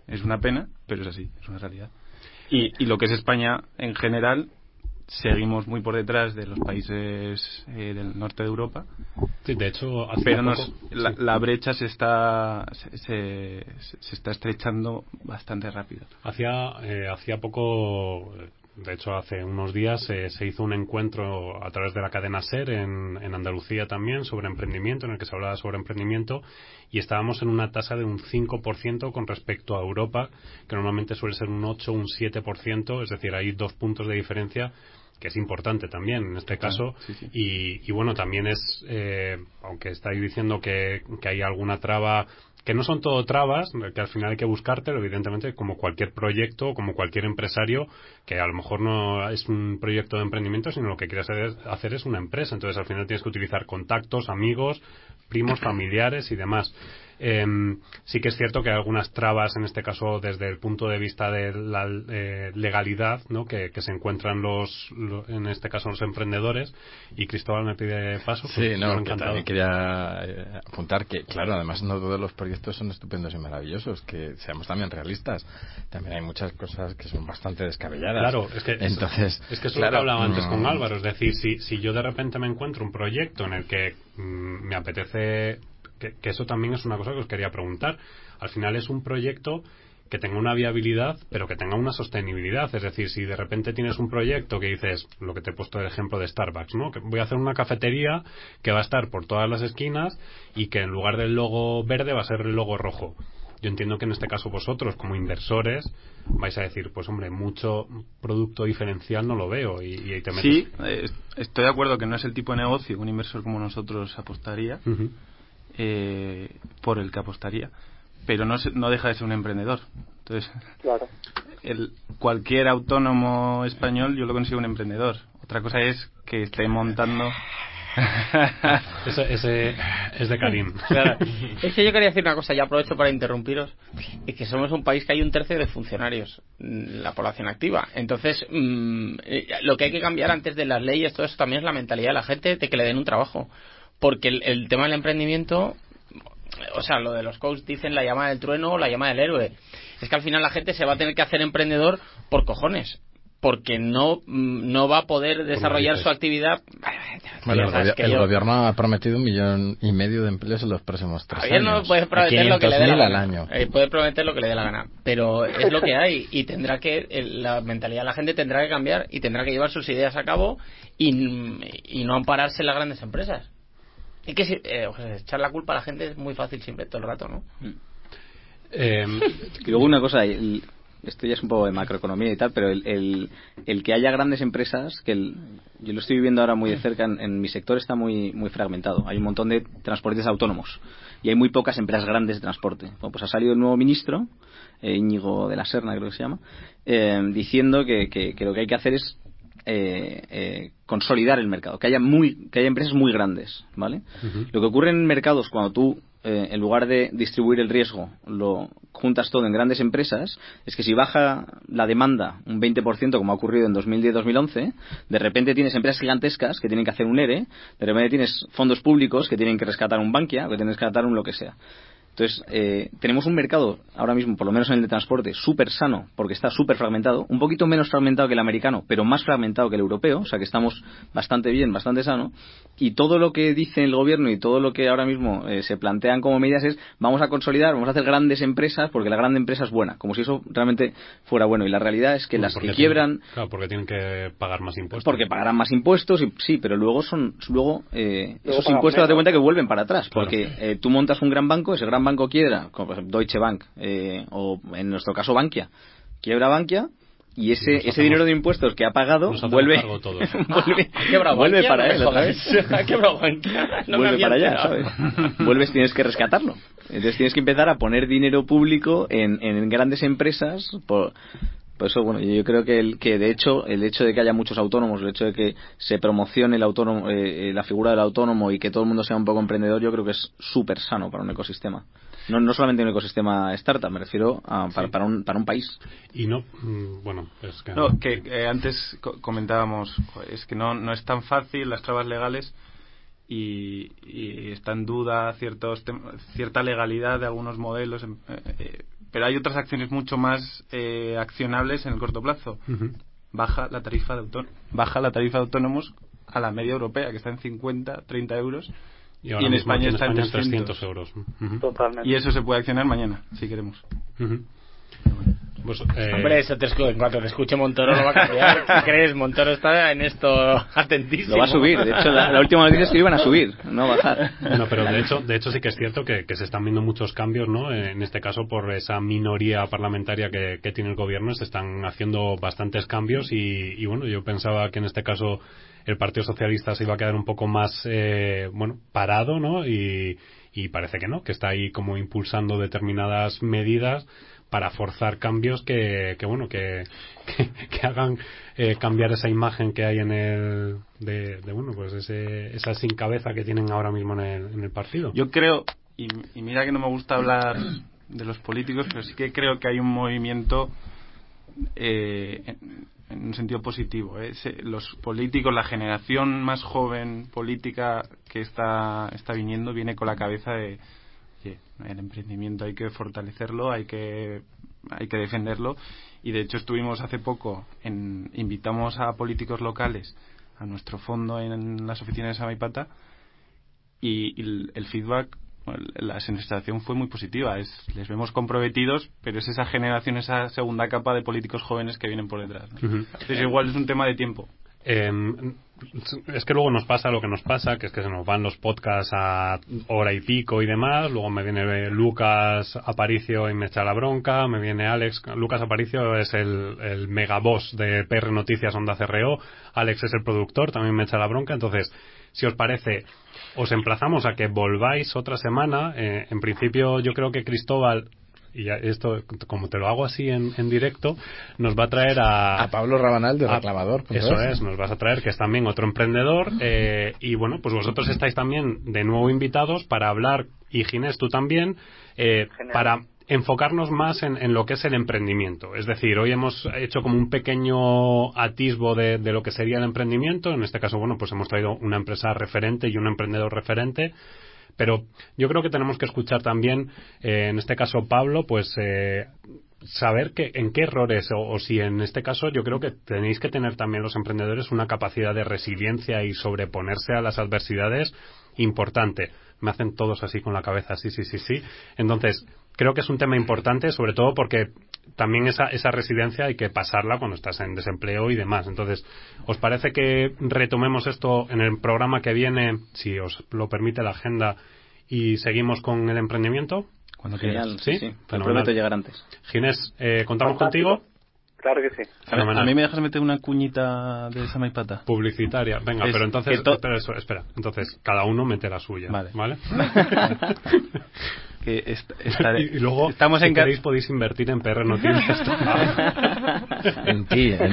es una pena, pero es así, es una realidad. Y, y lo que es España en general, seguimos muy por detrás de los países eh, del norte de Europa, Sí, de hecho, hace pero poco- nos- la, sí. la brecha se está, se, se- se está estrechando bastante rápido. Hacía, eh, hacía poco, de hecho hace unos días, eh, se hizo un encuentro a través de la cadena SER en, en Andalucía también sobre emprendimiento, en el que se hablaba sobre emprendimiento, y estábamos en una tasa de un 5% con respecto a Europa, que normalmente suele ser un 8 un 7%, es decir, hay dos puntos de diferencia que es importante también en este caso sí, sí. y, y bueno también es eh, aunque estáis diciendo que, que hay alguna traba que no son todo trabas, que al final hay que buscártelo, evidentemente, como cualquier proyecto, como cualquier empresario, que a lo mejor no es un proyecto de emprendimiento, sino lo que quieres hacer, hacer es una empresa. Entonces, al final tienes que utilizar contactos, amigos, primos, familiares y demás. Em, sí que es cierto que hay algunas trabas, en este caso, desde el punto de vista de la eh, legalidad, ¿no? que, que se encuentran los, lo- en este caso, los emprendedores. Y Cristóbal me pide paso. Sí, pues, no, que también quería eh, apuntar que, claro, además no todos los proyectos son estupendos y maravillosos, que seamos también realistas. También hay muchas cosas que son bastante descabelladas. Claro, es que, Entonces, es que eso claro, lo que hablaba antes con mm, Álvaro, es decir, si, si yo de repente me encuentro un proyecto en el que mm, me apetece, que, que eso también es una cosa que os quería preguntar, al final es un proyecto que tenga una viabilidad, pero que tenga una sostenibilidad. Es decir, si de repente tienes un proyecto que dices, lo que te he puesto el ejemplo de Starbucks, ¿no? Que voy a hacer una cafetería que va a estar por todas las esquinas y que en lugar del logo verde va a ser el logo rojo. Yo entiendo que en este caso vosotros, como inversores, vais a decir, pues hombre, mucho producto diferencial no lo veo y, y ahí te metes. Sí, eh, estoy de acuerdo que no es el tipo de negocio que un inversor como nosotros apostaría. Eh, por el que apostaría, pero no, se- no deja de ser un emprendedor. Entonces, Claro. el, cualquier autónomo español yo lo considero un emprendedor. Otra cosa es que esté montando. Ese, ese es de Karim. Claro. Es que yo quería decir una cosa, ya aprovecho para interrumpiros, es que somos un país que hay un tercio de funcionarios, mm, la población activa. Entonces, mm, eh, lo que hay que cambiar antes de las leyes, todo eso también es la mentalidad de la gente de que le den un trabajo. Porque el, el tema del emprendimiento, o sea, lo de los coaches dicen la llama del trueno o la llama del héroe. Es que al final la gente se va a tener que hacer emprendedor por cojones. Porque no, mm, no va a poder desarrollar su actividad. Bueno, el, sabes gobi- que el yo- gobierno ha prometido un millón y medio de empleos en los próximos tres años. no puede A prometer lo que le dé la 500.000 al gana. año. Eh, puede prometer lo que le dé la gana. Pero es lo que hay. Y tendrá que. el- la mentalidad de la gente tendrá que cambiar y tendrá que llevar sus ideas a cabo y, y no ampararse en las grandes empresas. Y que si- eh, o sea, echar la culpa a la gente es muy fácil siempre, todo el rato, ¿no? Eh, Y luego una cosa, el- esto ya es un poco de macroeconomía y tal, pero el, el, el que haya grandes empresas, que el- yo lo estoy viviendo ahora muy de cerca, en, en mi sector está muy, muy fragmentado. Hay un montón de transportes autónomos y hay muy pocas empresas grandes de transporte. Bueno, pues ha salido el nuevo ministro, eh, Íñigo de la Serna creo que se llama, eh, diciendo que, que- que lo que hay que hacer es eh, eh, consolidar el mercado, que haya muy, que haya empresas muy grandes, ¿vale? Lo que ocurre en mercados cuando tú, eh, en lugar de distribuir el riesgo, lo juntas todo en grandes empresas, es que si baja la demanda un 20%, como ha ocurrido en 2010-2011, de repente tienes empresas gigantescas que tienen que hacer un ERE, de repente tienes fondos públicos que tienen que rescatar un Bankia, o que tienen que rescatar un lo que sea. Entonces, eh, tenemos un mercado, ahora mismo, por lo menos en el de transporte, súper sano, porque está súper fragmentado, un poquito menos fragmentado que el americano, pero más fragmentado que el europeo, o sea que estamos bastante bien, bastante sano, y todo lo que dice el gobierno y todo lo que ahora mismo eh, se plantean como medidas es vamos a consolidar, vamos a hacer grandes empresas, porque la grande empresa es buena, como si eso realmente fuera bueno. Y la realidad es que las que tienen- quiebran, claro, porque tienen que pagar más impuestos. porque pagarán más impuestos, y, sí, pero luego son luego eh, Luego esos impuestos date cuenta que vuelven para atrás, Claro. porque eh, tú montas un gran banco, ese gran banco quiebra, como por ejemplo Deutsche Bank eh, o en nuestro caso Bankia, quiebra Bankia y ese nos ese hacemos- dinero de impuestos que ha pagado vuelve vuelve, ¿Ha quebrado vuelve para él otra vez. No vuelve para allá. ¿sabes? Vuelves, tienes que rescatarlo. Entonces tienes que empezar a poner dinero público en, en grandes empresas. Por, por eso, bueno, yo creo que, el, que de hecho el hecho de que haya muchos autónomos, el hecho de que se promocione el autónomo, eh, eh, la figura del autónomo y que todo el mundo sea un poco emprendedor, yo creo que es súper sano para un ecosistema. No, no solamente un ecosistema startup, me refiero a, para, para, un, para un país. Y no, mm, bueno, es que... No, que eh, antes co- comentábamos, es que no, no es tan fácil las trabas legales y, y está en duda ciertos cierta legalidad de algunos modelos, em- eh, eh, pero hay otras acciones mucho más eh, accionables en el corto plazo. Baja la tarifa de autónomos, baja la tarifa de autónomos a la media europea, que está en 50, 30 euros, Y, ahora y en España está en 300 300 euros. Totalmente. y eso se puede accionar mañana, si queremos. Pues, eh, Hombre, eso te escu- en cuanto te escuche Montoro lo va a cambiar. ¿Qué crees? Montoro está en esto atentísimo. Lo va a subir. De hecho, la, la última noticia es que iban a subir, no a bajar. No, pero de hecho, de hecho sí que es cierto que, que se están viendo muchos cambios, ¿no? En este caso por esa minoría parlamentaria que, que tiene el gobierno, se están haciendo bastantes cambios y, y bueno, yo pensaba que en este caso el Partido Socialista se iba a quedar un poco más, eh, bueno, parado, ¿no? Y, y parece que no, que está ahí como impulsando determinadas medidas para forzar cambios que, que bueno, que, que, hagan eh, cambiar esa imagen que hay en el, de, bueno, pues ese, esa sin cabeza que tienen ahora mismo en el, en el partido. Yo creo, y, y mira que no me gusta hablar de los políticos, pero sí que creo que hay un movimiento eh, en, un sentido positivo. ¿eh? Los políticos, la generación más joven política que está, está viniendo, viene con la cabeza de oye, el emprendimiento hay que fortalecerlo, hay que, hay que defenderlo. Y de hecho estuvimos hace poco, en, invitamos a políticos locales a nuestro fondo en las oficinas de Samaipata y, y el, feedback, la sensación fue muy positiva. Es, les vemos comprometidos, pero es esa generación, esa segunda capa de políticos jóvenes que vienen por detrás. ¿no? Entonces igual es un tema de tiempo. Eh, es que luego nos pasa lo que nos pasa, que es que se nos van los podcasts a hora y pico y demás. Luego me viene Lucas Aparicio y me echa la bronca. Me viene Alex. Lucas Aparicio es el, el megaboss de PR Noticias Onda CRO. Alex es el productor, también me echa la bronca. Entonces, si os parece, os emplazamos a que volváis otra semana. Eh, en principio, yo creo que Cristóbal. Y ya esto, como te lo hago así en, en directo, nos va a traer a, A Pablo Rabanal de reclamador. Eso es, nos vas a traer, que es también otro emprendedor. eh, y bueno, pues vosotros estáis también de nuevo invitados para hablar, y Ginés, tú también, eh, para enfocarnos más en, en lo que es el emprendimiento. Es decir, hoy hemos hecho como un pequeño atisbo de, de lo que sería el emprendimiento. En este caso, bueno, pues hemos traído una empresa referente y un emprendedor referente. Pero yo creo que tenemos que escuchar también, eh, en este caso Pablo, pues eh, saber que, en qué errores, o, o si en este caso yo creo que tenéis que tener también los emprendedores una capacidad de resiliencia y sobreponerse a las adversidades importante. Me hacen todos así con la cabeza, sí, sí, sí, sí. Entonces, creo que es un tema importante, sobre todo porque también esa, esa residencia hay que pasarla cuando estás en desempleo y demás. Entonces, ¿os parece que retomemos esto en el programa que viene, si os lo permite la agenda, y seguimos con el emprendimiento? Cuando Genial, quieras. sí, ¿Sí? Te prometo llegar antes. Ginés, eh, ¿contamos Fantástico. contigo? Claro que sí. A, Fenomenal. a mí me dejas meter una cuñita de Sama y Pata. Publicitaria. Venga, Es pero entonces, espera, eso, espera. Entonces, cada uno mete la suya. Vale. ¿Vale? Que est- estaré- y, y luego, estamos si en queréis, podéis invertir en PR Noticias. En ti, en-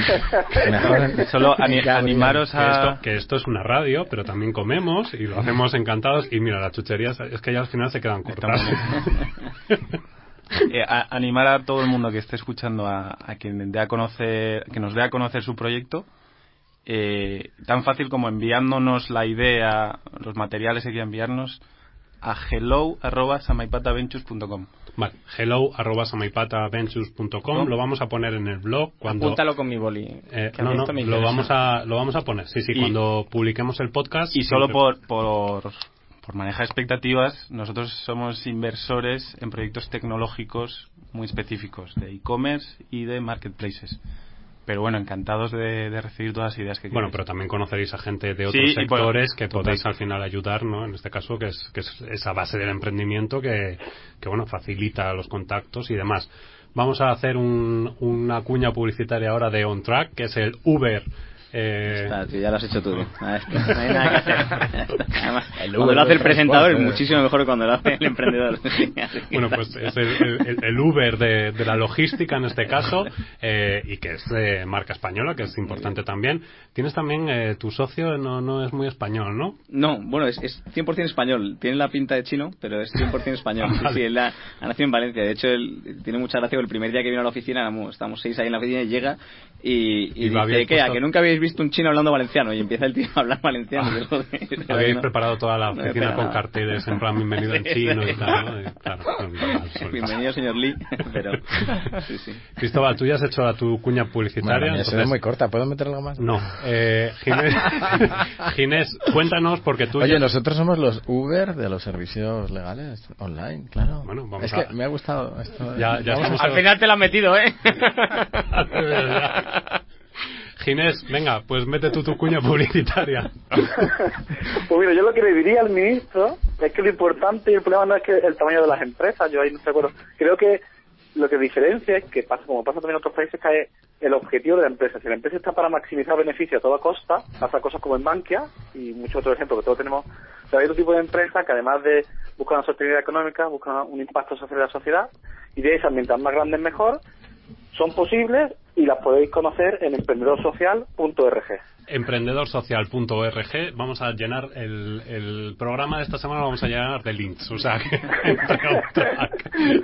mejor en- Solo ani- animaros que, a... esto, que esto es una radio, pero también comemos y lo hacemos encantados. Y mira, las chucherías es que ya al final se quedan cortas. Eh, a- animar a todo el mundo que esté escuchando a, a que, dé a conocer, que nos dé a conocer su proyecto. eh, tan fácil como enviándonos la idea, los materiales que quiera enviarnos a hello.samaipataventures.com. Vale, hello arroba samaipataventures.com lo vamos a poner en el blog cuando Apúntalo con mi boli. Eh, no, no, lo vamos a lo vamos a poner. Sí, sí, Y- cuando publiquemos el podcast. Y solo por, por, por manejar expectativas, nosotros somos inversores en proyectos tecnológicos muy específicos, de e-commerce y de marketplaces. Pero bueno, encantados de, de recibir todas las ideas que Bueno, queráis. pero también conoceréis a gente de Sí, otros bueno, sectores que total. podéis al final ayudar, ¿no? En este caso, que es, que es esa base del emprendimiento que, que, bueno, facilita los contactos y demás. Vamos a hacer un- una cuña publicitaria ahora de On Track, que es el Uber. Eh, Está, tío, ya lo has hecho tú. Ah, esto, no hay nada que hacer. Además, El cuando lo hace el presentador es muchísimo mejor que cuando lo hace el emprendedor. Bueno, pues es el, el- el- el Uber de, de la logística en este caso eh, y que es de marca española, que es importante también. Tienes también eh, tu socio, no, no es muy español, ¿no? No, bueno, es, es 100% español. Tiene la pinta de chino, pero es 100% español. Sí, sí, él ha, ha nacido en Valencia. De hecho, él tiene mucha gracia. porque El primer día que vino a la oficina, estábamos seis ahí en la oficina y llega y, y Y lo dice. ¿A que nunca habéis visto un chino hablando valenciano? Y empieza el tío a hablar valenciano. y joder, Habéis no. preparado toda la No oficina espera con nada. carteles en plan bienvenido en chino y tal, ¿no? Y, claro. Bienvenido, señor Lee. Pero, sí, sí. Cristóbal, tú ya has hecho tu cuña Bueno, publicitaria. ve entonces- muy corta, ¿puedo meter algo más? No. Eh, Ginés, Ginés, cuéntanos porque tú Oye, ya- nosotros somos los Uber de los servicios legales online, claro. Bueno, vamos es a- que me ha gustado esto. Ya- ya a- Al final te la has metido, ¿eh? Ginés, venga, pues mete tú tu cuña publicitaria. Pues mira, yo lo que le diría al ministro es que lo importante y el problema no es que el tamaño de las empresas, yo ahí no estoy de acuerdo. Creo que lo que diferencia es que pasa, como pasa también en otros países, que el objetivo de la empresa. Si la empresa está para maximizar beneficios a toda costa, pasa cosas como en Bankia y muchos otros ejemplos que todos tenemos. O hay otro tipo de empresas que además de buscar una sostenibilidad económica, buscan un impacto social en la sociedad y de esas, mientras más grandes mejor, son posibles y las podéis conocer en emprendedorsocial.org. emprendedorsocial.org vamos a llenar el, el programa de esta semana lo vamos a llenar de links o sea que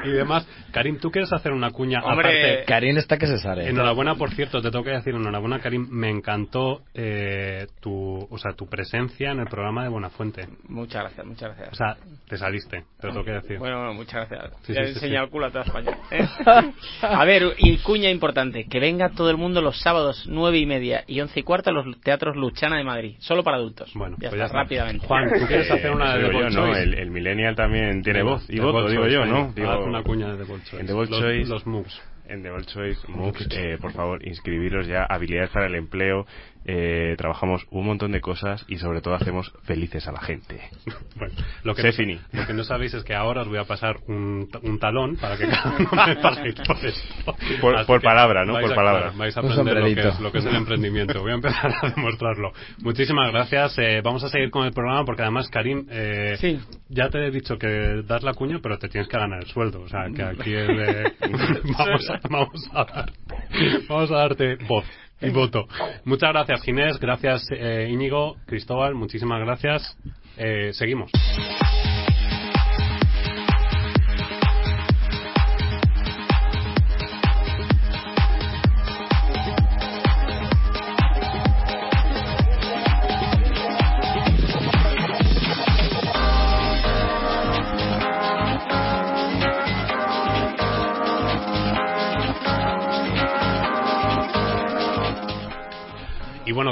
y demás Karim tú quieres hacer una cuña Hombre, aparte Karin está que se sale. enhorabuena por cierto te tengo que decir enhorabuena Karim me encantó eh, tu o sea tu presencia en el programa de Buenafuente Muchas gracias, muchas o gracias. sea te saliste te lo tengo que decir Bueno, bueno, muchas gracias. Sí, ya sí, he sí, enseñado sí. el culo a toda España. ¿eh? a ver, y cuña importante, que venga todo el mundo los sábados nueve y media y once y cuarto a los teatros Luchana de Madrid, solo para adultos. bueno ya pues está, ya está. rápidamente. Juan tú quieres hacer una de yo, Bold ¿no? El, el millennial también tiene voz y voto, digo yo, ¿no? Digo, haz una cuña de The Choice En The los, Choice- los moves En The Bold Choice MOOCs, eh, por favor, inscribiros ya. Habilidades para el empleo. Eh, trabajamos un montón de cosas y sobre todo hacemos felices a la gente. Bueno, lo que, no, finí. lo que no sabéis es que ahora os voy a pasar un, un talón para que cada uno me paguéis por esto. Por- palabra, ¿no? Por a- palabra. vais a aprender lo que, es, lo que es el emprendimiento. Voy a empezar a demostrarlo. Muchísimas gracias. eh, vamos a seguir con el programa porque además, Karim, eh, Sí. ya te he dicho que das la cuña, pero te tienes que ganar el sueldo. O sea, que aquí es de- vamos, a, vamos, a dar- vamos a darte voz. Y voto. Muchas gracias, Ginés. Gracias, eh, Íñigo, Cristóbal. Muchísimas gracias. Eh, seguimos.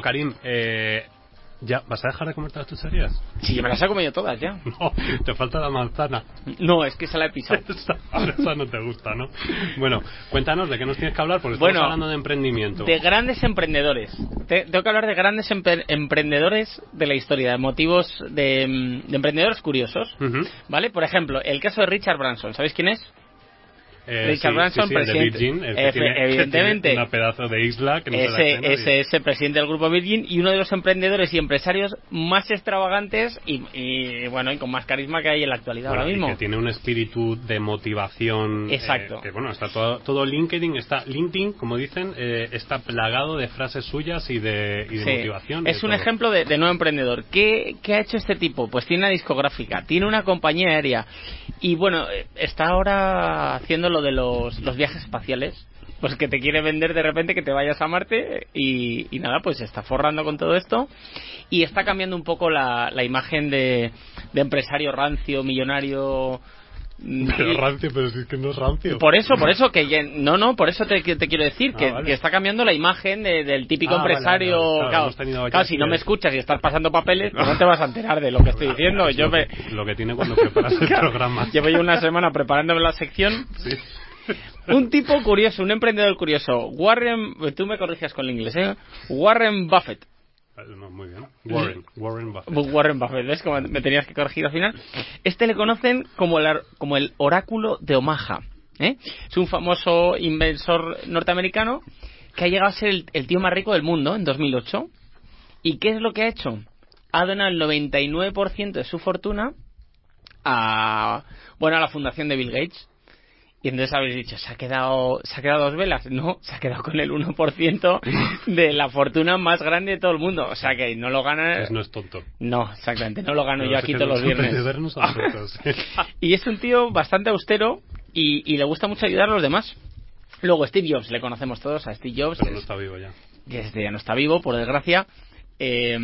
Karim, eh, ¿Ya? ¿Vas a dejar de comer todas tus chucherías? Sí, me las he comido todas ya. No, te falta la manzana. No, es que se la he pisado. Esa, esa no te gusta, ¿no? Bueno, cuéntanos de qué nos tienes que hablar, porque estamos hablando de emprendimiento. De grandes emprendedores. Te- tengo que hablar de grandes empre- emprendedores de la historia, de motivos de, mm, de emprendedores curiosos. Ujú. ¿Vale? Por ejemplo, el caso de Richard Branson. ¿Sabéis quién es? Eh, Richard sí, Branson, sí, sí, el de presidente- Virgin, el que Efe- tiene- que evidentemente. tiene una pedazo de isla que no se da ese, es el presidente del grupo Virgin y uno de los emprendedores y empresarios más extravagantes y, y, bueno y con más carisma que hay en la actualidad Bueno, ahora y mismo. que tiene un espíritu de motivación. eh, Exacto. que bueno, está todo, todo LinkedIn, está LinkedIn, como dicen, eh, está plagado de frases suyas y de, y de motivación. Es de un todo. ejemplo de, de nuevo emprendedor. ¿Qué, qué ha hecho este tipo? Pues tiene una discográfica, tiene una compañía aérea y bueno, está ahora haciendo lo de los, los viajes espaciales. Pues que te quiere vender de repente que te vayas a Marte y, y nada, pues se está forrando con todo esto y está cambiando un poco la, la imagen de, de empresario rancio, millonario. Mm, Pero y- rancio, pero si es que no es rancio. por eso, por eso que no, no, por eso te, te quiero decir Ah, que, vale. que está cambiando la imagen de- del típico Ah, empresario. vale, vale. Claro, si no me escuchas y estás pasando papeles, pues no te vas a enterar de lo que estoy diciendo. Es Yo lo, me que, lo que tiene cuando preparas el programa. llevo yo una semana preparándome la sección. Sí. Un tipo curioso, un emprendedor curioso. Warren, tú me corriges con el inglés, ¿eh? Warren Buffett. Eh, No, muy bien. Warren, Warren Buffett. Warren Buffett, ¿ves? Como me tenías que corregir al final. Este le conocen como el, como el oráculo de Omaha. ¿eh? Es un famoso inversor norteamericano que ha llegado a ser el, el tío más rico del mundo en 2008. ¿Y qué es lo que ha hecho? Ha donado el 99% de su fortuna a, bueno, a la fundación de Bill Gates. Y entonces habéis dicho, ¿se ha quedado, se ha quedado dos velas? No, se ha quedado con el 1% de la fortuna más grande de todo el mundo. O sea que no lo gana. No es tonto. No, exactamente, no lo gano yo aquí todos los viernes. y es un tío bastante austero y, y le gusta mucho ayudar a los demás. Luego Steve Jobs, le conocemos todos a Steve Jobs, Pero no es- está vivo ya. este ya no está vivo, por desgracia. Eh,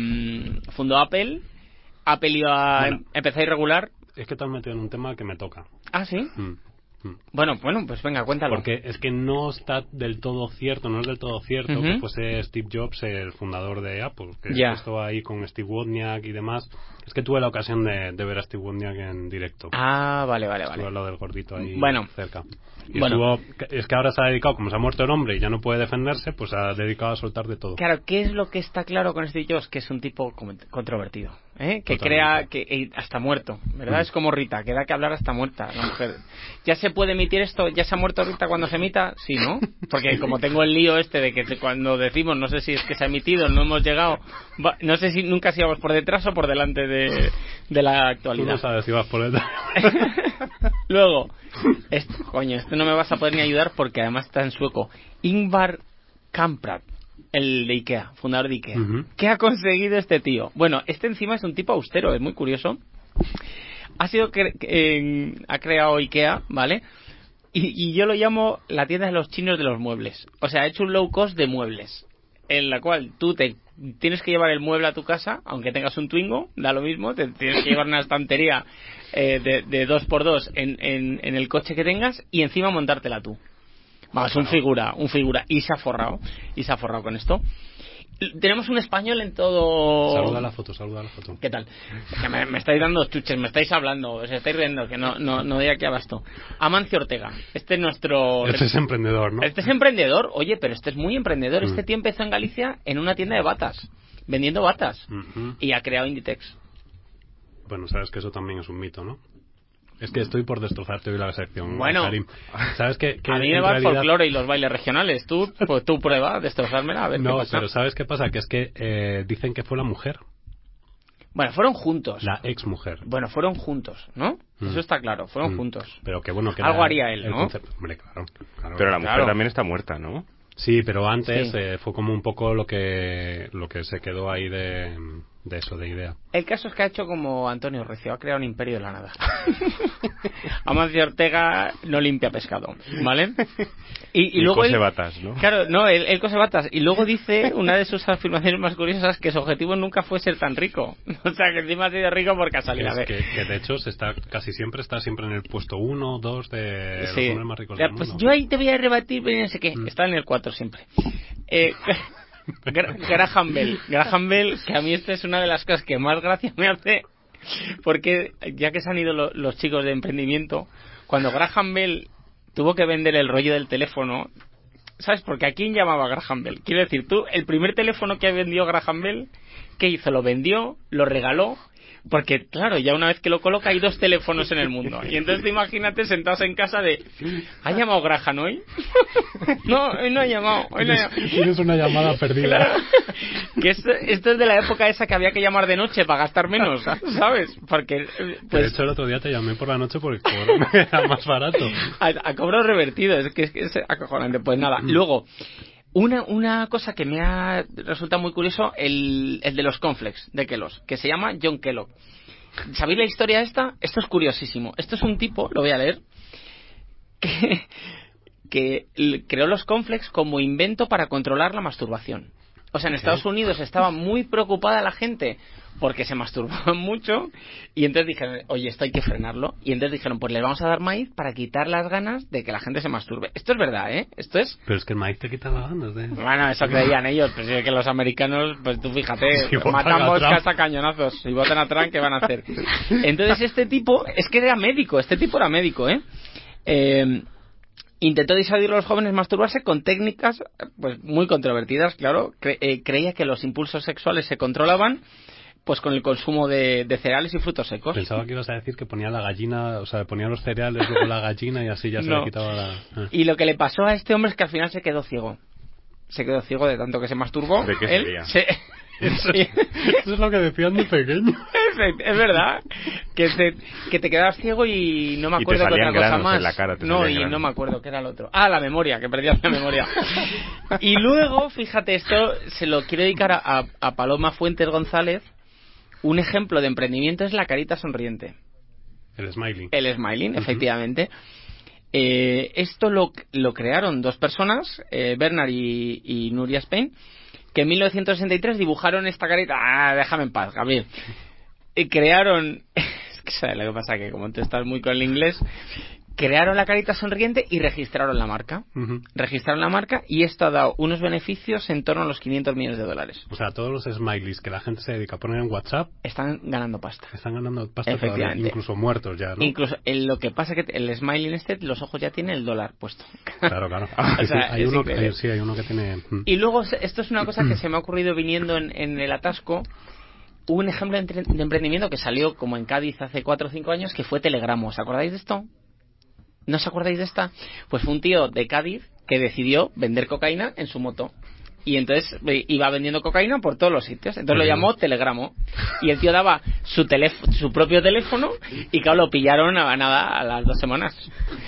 fundó Apple. Apple iba a Bueno. empezar irregular. Es que te has metido en un tema que me toca. Ah, sí. Mm. Bueno, bueno, pues venga, cuéntalo. Porque es que no está del todo cierto, no es del todo cierto que fuese Steve Jobs el fundador de Apple, que Ya. estuvo ahí con Steve Wozniak y demás. Es que tuve la ocasión de, de ver a Steve Wozniak en directo. Ah, vale, vale, Estuve vale. al lado del gordito ahí Bueno. cerca. Y Bueno. estuvo- es que ahora se ha dedicado, como se ha muerto el hombre y ya no puede defenderse, pues se ha dedicado a soltar de todo. Claro, ¿qué es lo que está claro con Steve Jobs? Que es un tipo controvertido, ¿eh? que Totalmente. crea que eh, hasta muerto, ¿verdad? Mm. Es como Rita, que da que hablar hasta muerta la mujer. ¿Ya se puede emitir esto? ¿Ya se ha muerto Rita cuando se emita? Sí, ¿no? Porque como tengo el lío este de que te- cuando decimos, no sé si es que se ha emitido, no hemos llegado, va- no sé si nunca si íbamos por detrás o por delante de, de la Tú no actualidad. sabes si vas por detrás. Luego, esto, coño, esto no me vas a poder ni ayudar porque además está en sueco. Ingvar Kamprad, el de Ikea, fundador de Ikea. ¿Qué ha conseguido este tío? Bueno, este encima es un tipo austero, es muy curioso. Ha sido que, eh, ha creado Ikea, ¿vale? Y, y yo lo llamo la tienda de los chinos de los muebles. O sea, ha hecho un low cost de muebles. En la cual tú te tienes que llevar el mueble a tu casa, aunque tengas un Twingo, da lo mismo, te tienes que llevar una estantería eh, de, de dos por dos en, en, en el coche que tengas y encima montártela tú. Vamos, un figura, un figura. Y se ha forrado, y se ha forrado con esto. Tenemos un español en todo... Saluda la foto, saluda la foto. ¿Qué tal? Que me, me estáis dando chuches, me estáis hablando, os estáis riendo, que no, no, no doy aquí abasto. Amancio Ortega, este es nuestro... Este es emprendedor, ¿no? Este es emprendedor, oye, pero este es muy emprendedor. Mm. Este tío empezó en Galicia en una tienda de batas, vendiendo batas. Y ha creado Inditex. Bueno, sabes que eso también es un mito, ¿no? Es que estoy por destrozarte hoy la sección. Bueno. Karim. ¿Sabes que, que a mí me va el realidad- folclore y los bailes regionales. Tú, pues tú prueba, destrozármela, a ver qué No, pasa. pero ¿sabes qué pasa? Que es que eh, dicen que fue la mujer, Bueno, fueron juntos. la ex mujer. Bueno, fueron juntos, ¿no? Mm. Eso está claro, fueron Mm. juntos. Pero que bueno, que Algo haría él, el ¿no? concepto. Hombre, claro. claro. Pero la mujer Claro. también está muerta, ¿no? Sí, pero antes Sí. eh, fue como un poco lo que lo que se quedó ahí de, de eso, de idea. El caso es que ha hecho como Antonio Recio, ha creado un imperio de la nada. Amancio Ortega no limpia pescado, ¿vale? Y, y Y luego cose él- batas, ¿no? Claro, no, él, él cose batas. Y luego dice una de sus afirmaciones más curiosas que su objetivo nunca fue ser tan rico. O sea, que encima ha sido rico por casualidad. Es que, que de hecho se está casi siempre está siempre en el puesto uno, dos de Sí. los hombres más ricos Ya, del pues mundo. yo ahí te voy a rebatir, pero no sé qué. Mm. Está en el 4 siempre. Eh, Gra- Graham Bell. Graham Bell, que a mí esta es una de las cosas que más gracia me hace, porque ya que se han ido lo- los chicos de emprendimiento, cuando Graham Bell tuvo que vender el rollo del teléfono, ¿sabes? Porque a quién llamaba Graham Bell. Quiero decir, tú, el primer teléfono que vendió Graham Bell, ¿qué hizo? Lo vendió, lo regaló. Porque, claro, ya una vez que lo coloca hay dos teléfonos en el mundo. Y entonces te imagínate sentados en casa de... ¿Ha llamado Graham hoy? no, hoy no ha llamado. Hoy no ha llamado. Tienes una llamada perdida. Claro. Que esto, esto es de la época esa que había que llamar de noche para gastar menos, ¿sabes? Porque, eh, de pues, hecho, el otro día te llamé por la noche porque cobro era más barato. a, a cobro revertido, es que es, que es acojonante. Pues nada, luego, una, una cosa que me ha resultado muy curioso, el, el de los conflex de Kellogg's, que se llama John Kellogg. ¿Sabéis la historia esta? Esto es curiosísimo. Esto es un tipo, lo voy a leer, que, que creó los conflex como invento para controlar la masturbación. O sea, en Estados Unidos estaba muy preocupada la gente porque se masturbaban mucho y entonces dijeron, oye, esto hay que frenarlo. Y entonces dijeron, pues les vamos a dar maíz para quitar las ganas de que la gente se masturbe. Esto es verdad, ¿eh? Esto es... Pero es que el maíz te quita las ganas de... Bueno, eso creían ellos, pues es que los americanos, pues tú fíjate, Si matan moscas a cañonazos. Si votan a Trump, ¿qué van a hacer? Entonces este tipo, es que era médico, este tipo era médico, ¿eh? Eh, intentó disuadir a los jóvenes masturbarse con técnicas pues muy controvertidas, claro. Cre- eh, creía que los impulsos sexuales se controlaban pues con el consumo de, de cereales y frutos secos. Pensaba que ibas a decir que ponía la gallina, o sea, ponía los cereales, luego la gallina y así ya se No. le quitaba la... ah. Y lo que le pasó a este hombre es que al final se quedó ciego. Se quedó ciego de tanto que se masturbó. ¿De qué Él sería? se-. Eso es lo que decían de pequeño. Es, es verdad. Que te, que te quedas ciego y no me acuerdo qué otra cosa más. en la cara, te no, y granos. no me acuerdo qué era el otro. Ah, la memoria, que perdías la memoria. y luego, fíjate, esto se lo quiero dedicar a, a- a Paloma Fuentes González. Un ejemplo de emprendimiento es la carita sonriente. El smiley. El smiling, efectivamente. Eh, esto lo, lo crearon dos personas, eh, Bernard y, y Nuria Spain, que en 1963 dibujaron esta carita. Ah, déjame en paz, Gabriel. Y crearon. Es que sabes lo que pasa, que como tú estás muy con el inglés, crearon la carita sonriente y registraron la marca. Registraron la marca y esto ha dado unos beneficios en torno a los 500 millones de dólares. O sea, todos los smileys que la gente se dedica a poner en WhatsApp Están ganando pasta. están ganando pasta todavía, incluso muertos ya, ¿no? Incluso en lo que pasa que el smiling este, los ojos ya tienen el dólar puesto. Claro, claro. O Sí, sea, hay, uno, que- increíble. hay- sí, hay uno que tiene... Y luego, esto es una cosa que se me ha ocurrido viniendo en, en el atasco. Hubo un ejemplo de emprendimiento que salió como en Cádiz hace 4 o 5 años, que fue Telegramo. ¿Os acordáis de esto? ¿No os acordáis de esta? Pues fue un tío de Cádiz que decidió vender cocaína en su moto. Y entonces eh, iba vendiendo cocaína por todos los sitios. Entonces lo llamó Telegramo. Y el tío daba su, su propio teléfono y claro, lo pillaron a nada a las dos semanas.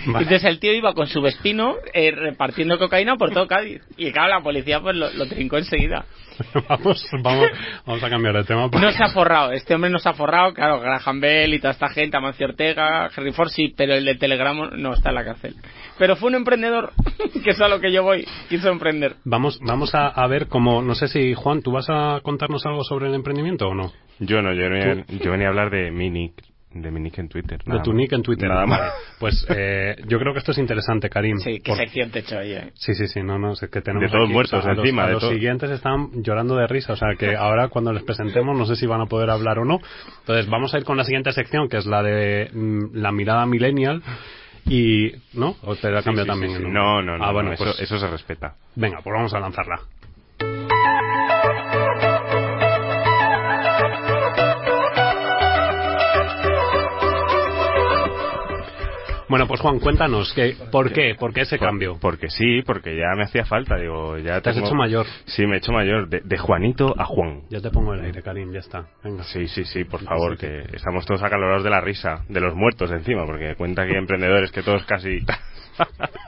Vale. Entonces el tío iba con su vespino eh, repartiendo cocaína por todo Cádiz. Y claro, la policía pues lo, lo trincó enseguida. vamos, vamos, vamos a cambiar de tema. No se ha forrado, este hombre no se ha forrado, claro, Graham Bell y toda esta gente, Amancio Ortega, Henry Ford sí, pero el de Telegramo no está en la cárcel. Pero fue un emprendedor, que es a lo que yo voy, quiso emprender. Vamos, vamos a, a ver cómo, no sé si Juan, ¿tú vas a contarnos algo sobre el emprendimiento o no? Yo no, yo venía, yo venía a hablar de mi nick, de mi nick en Twitter. de nada tu más. nick en Twitter. Nada más. Vale. Pues eh, yo creo que esto es interesante, Karim. Sí, qué Por- sección te he hecho ahí, eh. Sí, sí, sí, no, no, es que tenemos De todos aquí, muertos o sea, a los- encima, a de los siguientes están llorando de risa, o sea que ahora cuando les presentemos no sé si van a poder hablar o no. Entonces vamos a ir con la siguiente sección, que es la de mm, la mirada millennial. Y, ¿no? ¿O te la Sí, cambio sí, también? sí, No, nombre? no, no, Ah, bueno, no, pues eso, eso se respeta. venga, pues vamos a lanzarla. Bueno, pues Juan, cuéntanos, que, ¿por qué? ¿Por qué ese Por- cambio? Porque sí, porque ya me hacía falta, digo, ya Te has tengo- hecho mayor. Sí, me he hecho mayor, de, de Juanito a Juan. Ya te pongo el aire, Karim, ya está. Venga. Sí, sí, sí, por Sí, favor, sí, que estamos todos acalorados de la risa, de los muertos encima, porque cuenta que hay emprendedores que todos casi...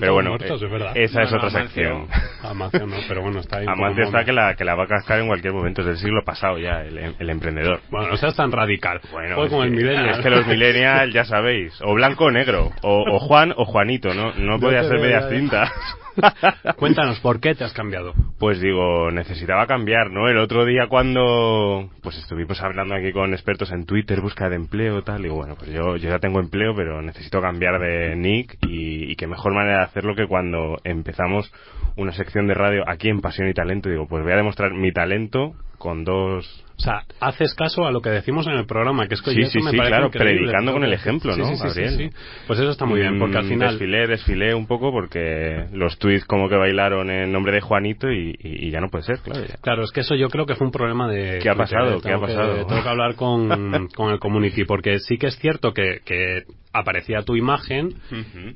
Pero bueno, muertos, eh, es verdad. esa es otra Amancio. sección. Amancio no, pero bueno, está ahí. Amancio está que la, que la va a cascar en cualquier momento, es del siglo pasado ya, el, el emprendedor. Bueno, no seas tan radical. Bueno, es, el que, millennial. es que los millennials, ya sabéis, o blanco o negro, o, o Juan o Juanito, ¿no? No podía ser medias tintas. Cuéntanos, ¿por qué te has cambiado? pues digo, necesitaba cambiar, ¿no? El otro día cuando pues estuvimos hablando aquí con expertos en Twitter, búsqueda de empleo, tal, y bueno, pues yo, yo ya tengo empleo, pero necesito cambiar de nick y, y qué mejor manera de hacerlo que cuando empezamos una sección de radio aquí en Pasión y Talento, digo, pues voy a demostrar mi talento con dos O sea, haces caso a lo que decimos en el programa, que es que Sí, sí, me sí, claro, predicando con el ejemplo, ¿no, sí, sí, sí, Gabriel? sí. Pues eso está muy bien, porque al Mm, final... Desfilé, desfilé un poco porque los tweets como que bailaron en nombre de Juanito y, y- y ya no puede ser, claro. ya. Claro, es que eso yo creo que fue un problema de... ¿Qué ha pasado? ¿eh? ¿Qué ha Tengo que- pasado? tengo que hablar con, con el community, porque sí que es cierto que, que aparecía tu imagen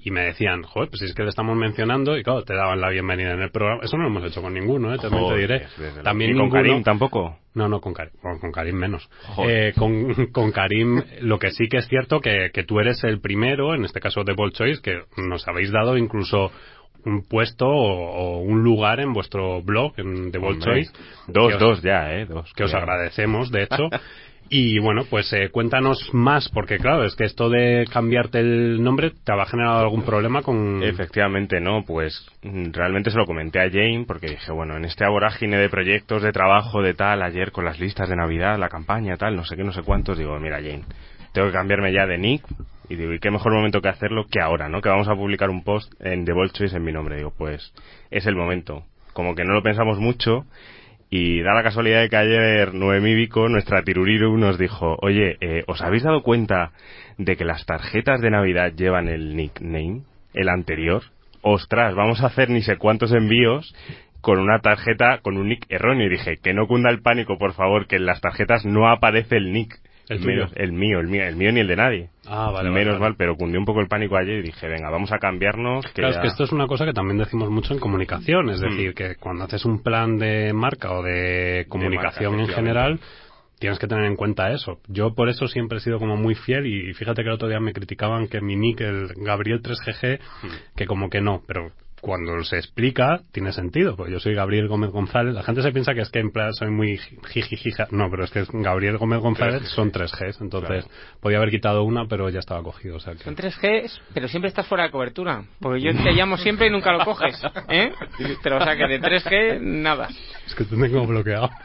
y me decían, joder, pues es que le estamos mencionando y claro, te daban la bienvenida en el programa. Eso no lo hemos hecho con ninguno, ¿eh? También te diré. También ¿Y con ninguno- Karim tampoco? No, no, con Karim, con, con Karim menos. Eh, con, con Karim, lo que sí que es cierto que, que tú eres el primero, en este caso de Ball Choice, que nos habéis dado incluso un puesto o, o un lugar en vuestro blog, en The Hombre, Choice. Dos, os- dos ya, ¿eh? Dos. que os agradecemos, de hecho. Y bueno, pues eh, cuéntanos más, porque claro, es que esto de cambiarte el nombre te habrá generado algún problema con... Efectivamente, no, pues mm, realmente se lo comenté a Jane porque dije, bueno, en este vorágine de proyectos, de trabajo, de tal, ayer con las listas de Navidad, la campaña, tal, no sé qué, no sé cuántos, digo, mira Jane, tengo que cambiarme ya de nick y digo, ¿y qué mejor momento que hacerlo que ahora, no? Que vamos a publicar un post en The Bold Choice en mi nombre, digo, pues es el momento. Como que no lo pensamos mucho y da la casualidad de que ayer Noemí Vico, nuestra Tiruriru, nos dijo, oye, eh, ¿os habéis dado cuenta de que las tarjetas de Navidad llevan el nickname, el anterior? Ostras, vamos a hacer ni sé cuántos envíos con una tarjeta con un nick erróneo. Y dije, que no cunda el pánico, por favor, que en las tarjetas no aparece el nick. ¿El tuyo? Menos- el mío, el mío, el mío ni el de nadie. Ah, vale, Menos vale. mal, pero cundió un poco el pánico ayer y dije, venga, vamos a cambiarnos. Que Claro, es que esto es una cosa que también decimos mucho en comunicación, es Mm. decir, que cuando haces un plan de marca o de comunicación en general, tienes que tener en cuenta eso. Yo por eso siempre he sido como muy fiel y fíjate que el otro día me criticaban que mi nick, el Gabriel 3GG, Mm. que como que no, pero cuando se explica tiene sentido, porque yo soy Gabriel Gómez González. La gente se piensa que es que en plan soy muy jijijija. No, pero es que es Gabriel Gómez González son tres Gs, entonces podía haber quitado una, pero ya estaba cogido. O sea que... Son 3G, pero siempre estás fuera de cobertura. Porque yo te llamo siempre y nunca lo coges. ¿eh? Pero o sea que de 3G, nada. Es que te tengo bloqueado.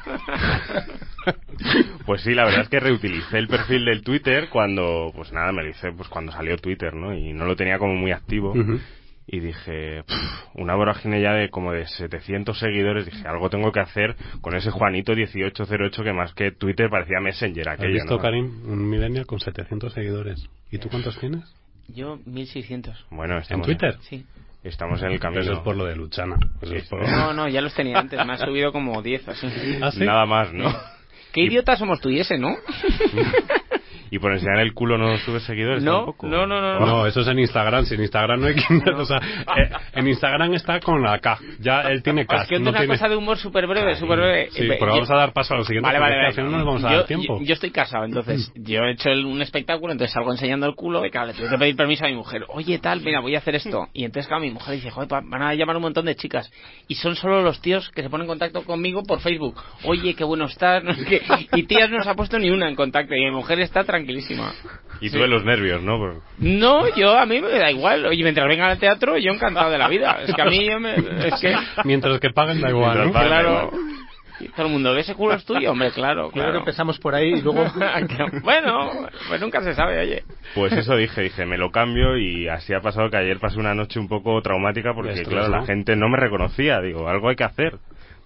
Pues sí, la verdad es que reutilicé el perfil del Twitter cuando, pues nada, me lo hice pues cuando salió Twitter, ¿no? Y no lo tenía como muy activo. Y dije, "Pff, una vorágine ya de como de 700 seguidores. Dije, algo tengo que hacer con ese Juanito 1808 que más que Twitter parecía Messenger ¿Has aquello, visto, ¿no? Karim? Un millennial con 700 seguidores. ¿Y tú cuántos tienes? Yo 1600. Bueno, ¿En estamos, Twitter? Sí. estamos en el camino. Eso es por lo de Luchana. Eso es por- No, no, ya los tenía antes. Me ha subido como 10 así. ¿Ah, sí? Nada más, ¿no? Qué idiota somos tú y ese, ¿no? Y por enseñar el culo no subes seguidores No, tampoco. no, no, no, No, eso es en Instagram. Si en Instagram no hay quien... O sea, eh, en Instagram está con la K. Ya él tiene K. Os cuento no una tiene... cosa de humor súper breve, súper breve. Sí, Eh, pero yo- vamos a dar paso a lo siguiente. Vale, vale, es que vale. no nos vamos a yo, dar tiempo. Yo, yo estoy casado, entonces yo he hecho el- un espectáculo, entonces salgo enseñando el culo y claro, le tengo que pedir permiso a mi mujer. Oye, tal, mira, voy a hacer esto. Y entonces, claro, mi mujer dice, joder, van a llamar un montón de chicas. Y son solo los tíos que se ponen en contacto conmigo por Facebook. Oye, qué bueno estás, no. Y tías no se ha puesto ni una en contacto y mi mujer está tranquilísima. Y Sí. tú de los nervios, ¿no? Por- No, yo a mí me da igual. Oye, mientras vengan al teatro, yo encantado de la vida. Es que a mí yo me- es que Mientras que paguen da igual, ¿no? Paguen, da claro. Y todo el mundo, ¿ese culo es tuyo? Hombre, claro, creo claro. que empezamos por ahí y luego... bueno, pues nunca se sabe, oye. Pues eso dije, dije, me lo cambio y así ha pasado que ayer pasé una noche un poco traumática porque, Estrés, claro, ¿no? la gente no me reconocía. Digo, algo hay que hacer.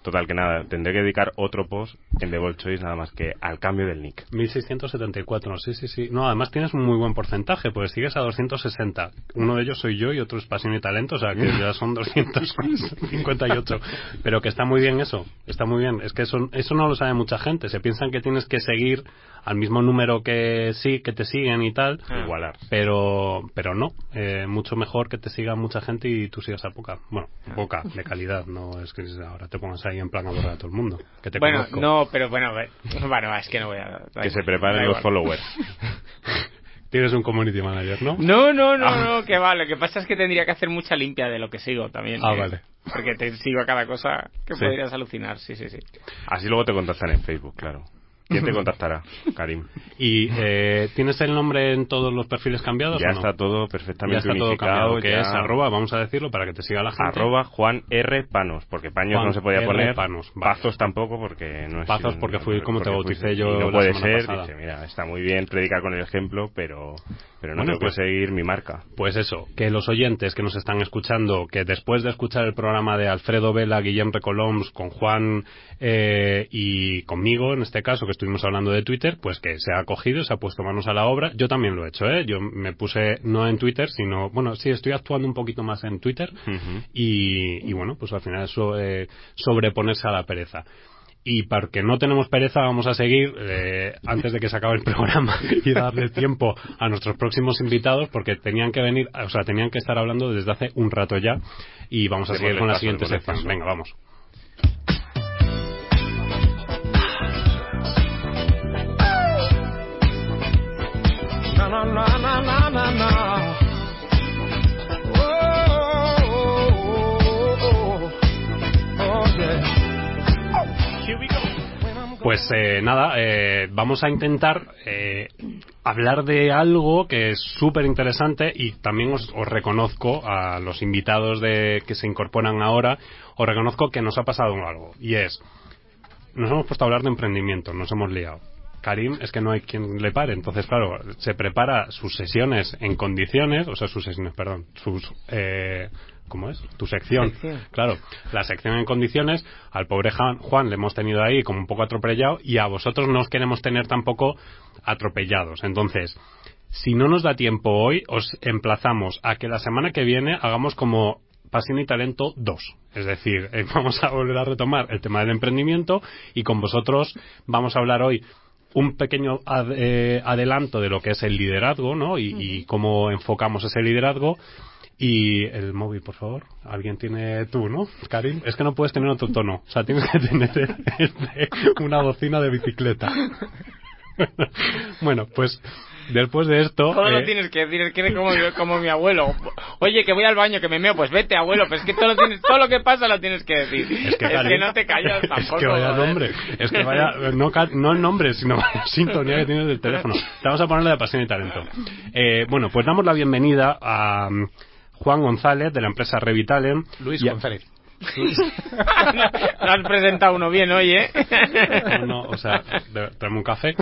Total, que nada, tendré que dedicar otro post en The Choice nada más que al cambio del nick. 1674, sí, sí, sí. No, además tienes un muy buen porcentaje, porque sigues a 260. Uno de ellos soy yo y otro es Pasión y Talento, o sea que ya son 258. Pero que está muy bien eso, está muy bien. Es que eso, eso no lo sabe mucha gente. Se piensan que tienes que seguir al mismo número que sí, que te siguen y tal. Igualar. Pero, pero no, eh, mucho mejor que te siga mucha gente y tú sigas a poca. Bueno, poca, de calidad, no es que ahora te pongas ahí en plan a borrar a todo el mundo. Que te Bueno, conozco. no, pero bueno, bueno, es que no voy a... Que se preparen los igual. followers. Tienes un community manager, ¿no? No, no, no, Ah. no, que va. Lo que pasa es que tendría que hacer mucha limpia de lo que sigo también. Ah, eh, vale. Porque te sigo a cada cosa que Sí. podrías alucinar, sí, sí, sí. Así luego te contactan en Facebook, claro. ¿Quién te contactará, Karim? ¿Y eh, tienes el nombre en todos los perfiles cambiados? Ya o no? está todo Ya perfectamente está todo unificado. cambiado, que ya- es arroba, vamos a decirlo para que te siga la gente. Arroba Juan R. Panos, porque paños Juan no se podía R. poner. Panos, vale. Pazos tampoco, porque no es. Pazos porque fui como te bauticé fuiste- yo No la puede semana ser. pasada. Dice, mira, está muy bien predicar con el ejemplo, pero, pero no Bueno, tengo pues- que seguir mi marca. Pues eso, que los oyentes que nos están escuchando, que después de escuchar el programa de Alfredo Vela, Guillem Recoloms, con Juan eh, y conmigo, en este caso, que estuvimos hablando de Twitter, pues que se ha cogido, se ha puesto manos a la obra. Yo también lo he hecho, ¿eh? Yo me puse no en Twitter, sino, bueno, sí, estoy actuando un poquito más en Twitter y, y bueno, pues al final eso eh, sobreponerse a la pereza. Y porque no tenemos pereza, vamos a seguir eh, antes de que se acabe el programa y darle tiempo a nuestros próximos invitados, porque tenían que venir, o sea, tenían que estar hablando desde hace un rato ya. Y vamos a seguir con la siguiente sección. Venga, vamos. Na na na na na na na. Pues eh, nada, eh, vamos a intentar eh, hablar de algo que es súper interesante y también os, os reconozco a los invitados de, que se incorporan ahora, os reconozco que nos ha pasado algo y es, nos hemos puesto a hablar de emprendimiento, nos hemos liado. Karim es que no hay quien le pare, entonces claro, se prepara sus sesiones en condiciones, o sea, sus sesiones, perdón, sus, eh, ¿cómo es? Tu sección. Sección. Claro, la sección en condiciones, al pobre Juan, Juan le hemos tenido ahí como un poco atropellado y a vosotros no os queremos tener tampoco atropellados. Entonces, si no nos da tiempo hoy, os emplazamos a que la semana que viene hagamos como Pasión y Talento 2. Es decir, eh, vamos a volver a retomar el tema del emprendimiento y con vosotros vamos a hablar hoy un pequeño ad- eh, adelanto de lo que es el liderazgo, ¿no? Y, y cómo enfocamos ese liderazgo. Y el móvil, por favor. Alguien tiene tú, ¿no? Karim. Es que no puedes tener otro tono. O sea, tienes que tener el de una bocina de bicicleta. bueno, pues después de esto. Todo lo eh, tienes que decir, es que eres como, como mi abuelo. Oye, que voy al baño, que me meo, pues vete, abuelo, pero es que todo lo, tienes, todo lo que pasa lo tienes que decir. Es que, no te callas Es tampoco. que vaya nombre. Es que vaya. No, ca- no el nombre, sino vaya sintonía que tienes del teléfono. Te vamos a ponerle de pasión y talento. Eh, bueno, pues damos la bienvenida a mm, Juan González de la empresa Revitalen. Luis Y a- González. No has presentado uno bien hoy, ¿eh? No, no, o sea, tráeme un café.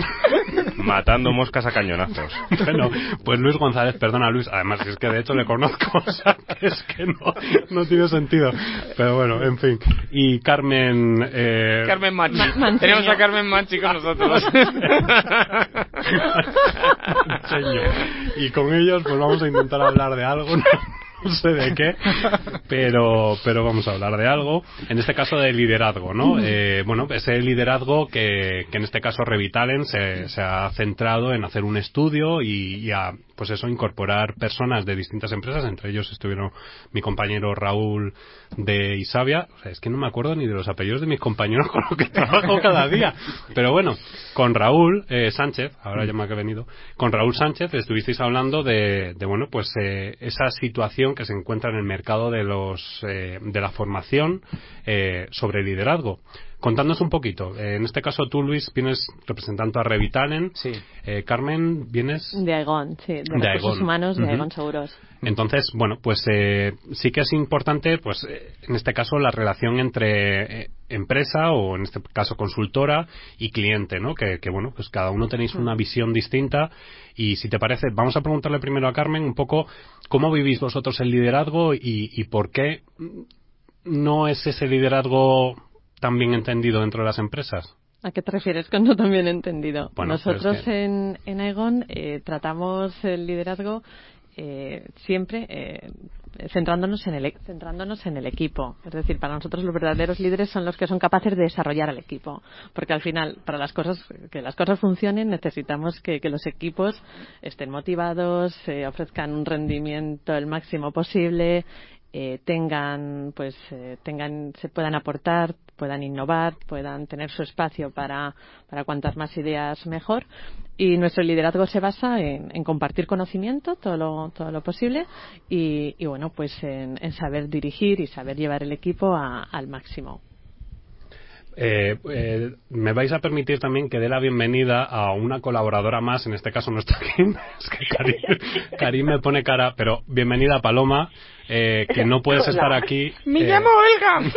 Matando moscas a cañonazos. Bueno, pues Luis González, perdona Luis, además es que de hecho le conozco, o sea, que es que no, no tiene sentido. Pero bueno, en fin. Y Carmen... Eh, Carmen Machi. Ma- Mancheño. Tenemos a Carmen Machi con nosotros. Y con ellos pues vamos a intentar hablar de algo, no, no sé de qué, pero, pero vamos a hablar de algo, en este caso de liderazgo, ¿no? Eh, bueno, ese liderazgo que, que en este caso Revitalen se, se ha centrado en hacer un estudio y, y a, pues eso, incorporar personas de distintas empresas, entre ellos estuvieron mi compañero Raúl de Isabia, o sea, es que no me acuerdo ni de los apellidos de mis compañeros con los que trabajo cada día, pero bueno, con Raúl eh, Sánchez, ahora ya me ha venido, con Raúl Sánchez estuvisteis hablando de, de bueno, pues eh, esa situación que se encuentra en el mercado de los eh, de la formación eh, sobre liderazgo. Contándonos un poquito. Eh, en este caso tú, Luis, vienes representando a Revitalen. Sí. Eh, Carmen, vienes De Aegon, sí, de, De recursos Aegon. humanos de. Aegon Seguros. Entonces, bueno, pues eh, sí que es importante, pues eh, en este caso, la relación entre eh, empresa o en este caso consultora y cliente, ¿no? Que, que, bueno, pues cada uno tenéis una visión distinta y si te parece, vamos a preguntarle primero a Carmen un poco cómo vivís vosotros el liderazgo y, y por qué no es ese liderazgo tan bien entendido dentro de las empresas. ¿A qué te refieres con no tan bien entendido? Bueno, Nosotros pero es que- en, en Aegon eh, tratamos el liderazgo eh, siempre eh, centrándonos en, el, e- centrándonos en el equipo. Es decir, para nosotros los verdaderos líderes son los que son capaces de desarrollar al equipo. Porque al final, para las cosas, que las cosas funcionen, necesitamos que, que los equipos estén motivados, eh, ofrezcan un rendimiento el máximo posible, eh, tengan, pues, eh, tengan, se puedan aportar, puedan innovar, puedan tener su espacio para, para cuantas más ideas mejor. Y nuestro liderazgo se basa en, en compartir conocimiento todo lo, todo lo posible y, bueno, pues en, en saber dirigir y saber llevar el equipo a- al máximo. eh, eh, me vais a permitir también que dé la bienvenida a una colaboradora más, en este caso no está aquí, es que Karim, Karim me pone cara, pero bienvenida Paloma, eh, que no puedes estar aquí. Me eh, llamo Olga.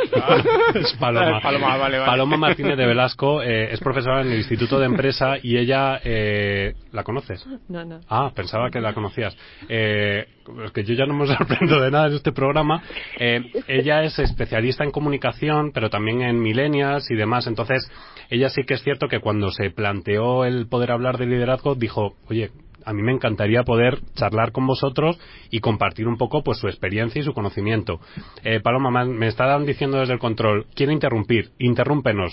es Paloma. Paloma, vale, vale. Paloma Martínez de Velasco eh, es profesora en el Instituto de Empresa y ella, eh, ¿la conoces? No, no. Ah, pensaba que la conocías. Eh, es que yo ya no me sorprendo de nada en este programa. Eh, ella es especialista en comunicación, pero también en millennials y demás. Entonces, ella sí que es cierto que cuando se planteó el poder hablar de liderazgo, dijo, oye, a mí me encantaría poder charlar con vosotros y compartir un poco pues su experiencia y su conocimiento. Eh, Paloma, me- estaban diciendo desde el control, quiero interrumpir, interrúmpenos.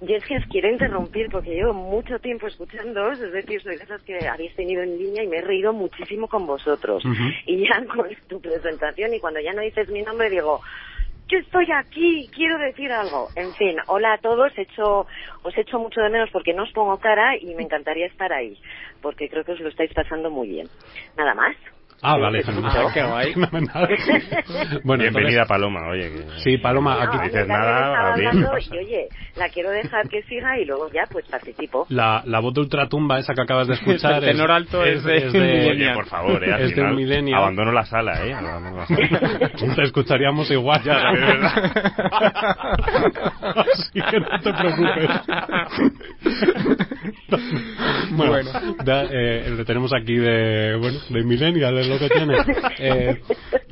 Yo es que os quiero interrumpir porque llevo mucho tiempo escuchándoos, es decir, soy de esas que habéis tenido en línea y me he reído muchísimo con vosotros. Y ya con tu presentación y cuando ya no dices mi nombre digo, yo estoy aquí, quiero decir algo. En fin, hola a todos, hecho, os echo mucho de menos porque no os pongo cara y me encantaría estar ahí, porque creo que os lo estáis pasando muy bien. Nada más. Ah, Sí, vale, fenomenal. Fenomenal. Bueno, Bienvenida, entonces- Paloma. Oye, que- Sí, Paloma, No, aquí mí dices nada, hablando y oye, la quiero dejar que siga y luego ya pues participo. La, la voz de ultratumba esa que acabas de escuchar El tenor alto es de Millennial. Oye, por favor, eh, es de un abandono la sala, ¿eh? Abandono la sala. Te escucharíamos igual. Ya, es verdad. Así que no te preocupes. bueno, da- eh, le tenemos aquí de, bueno, de Millennial, es lo que tiene. Eh,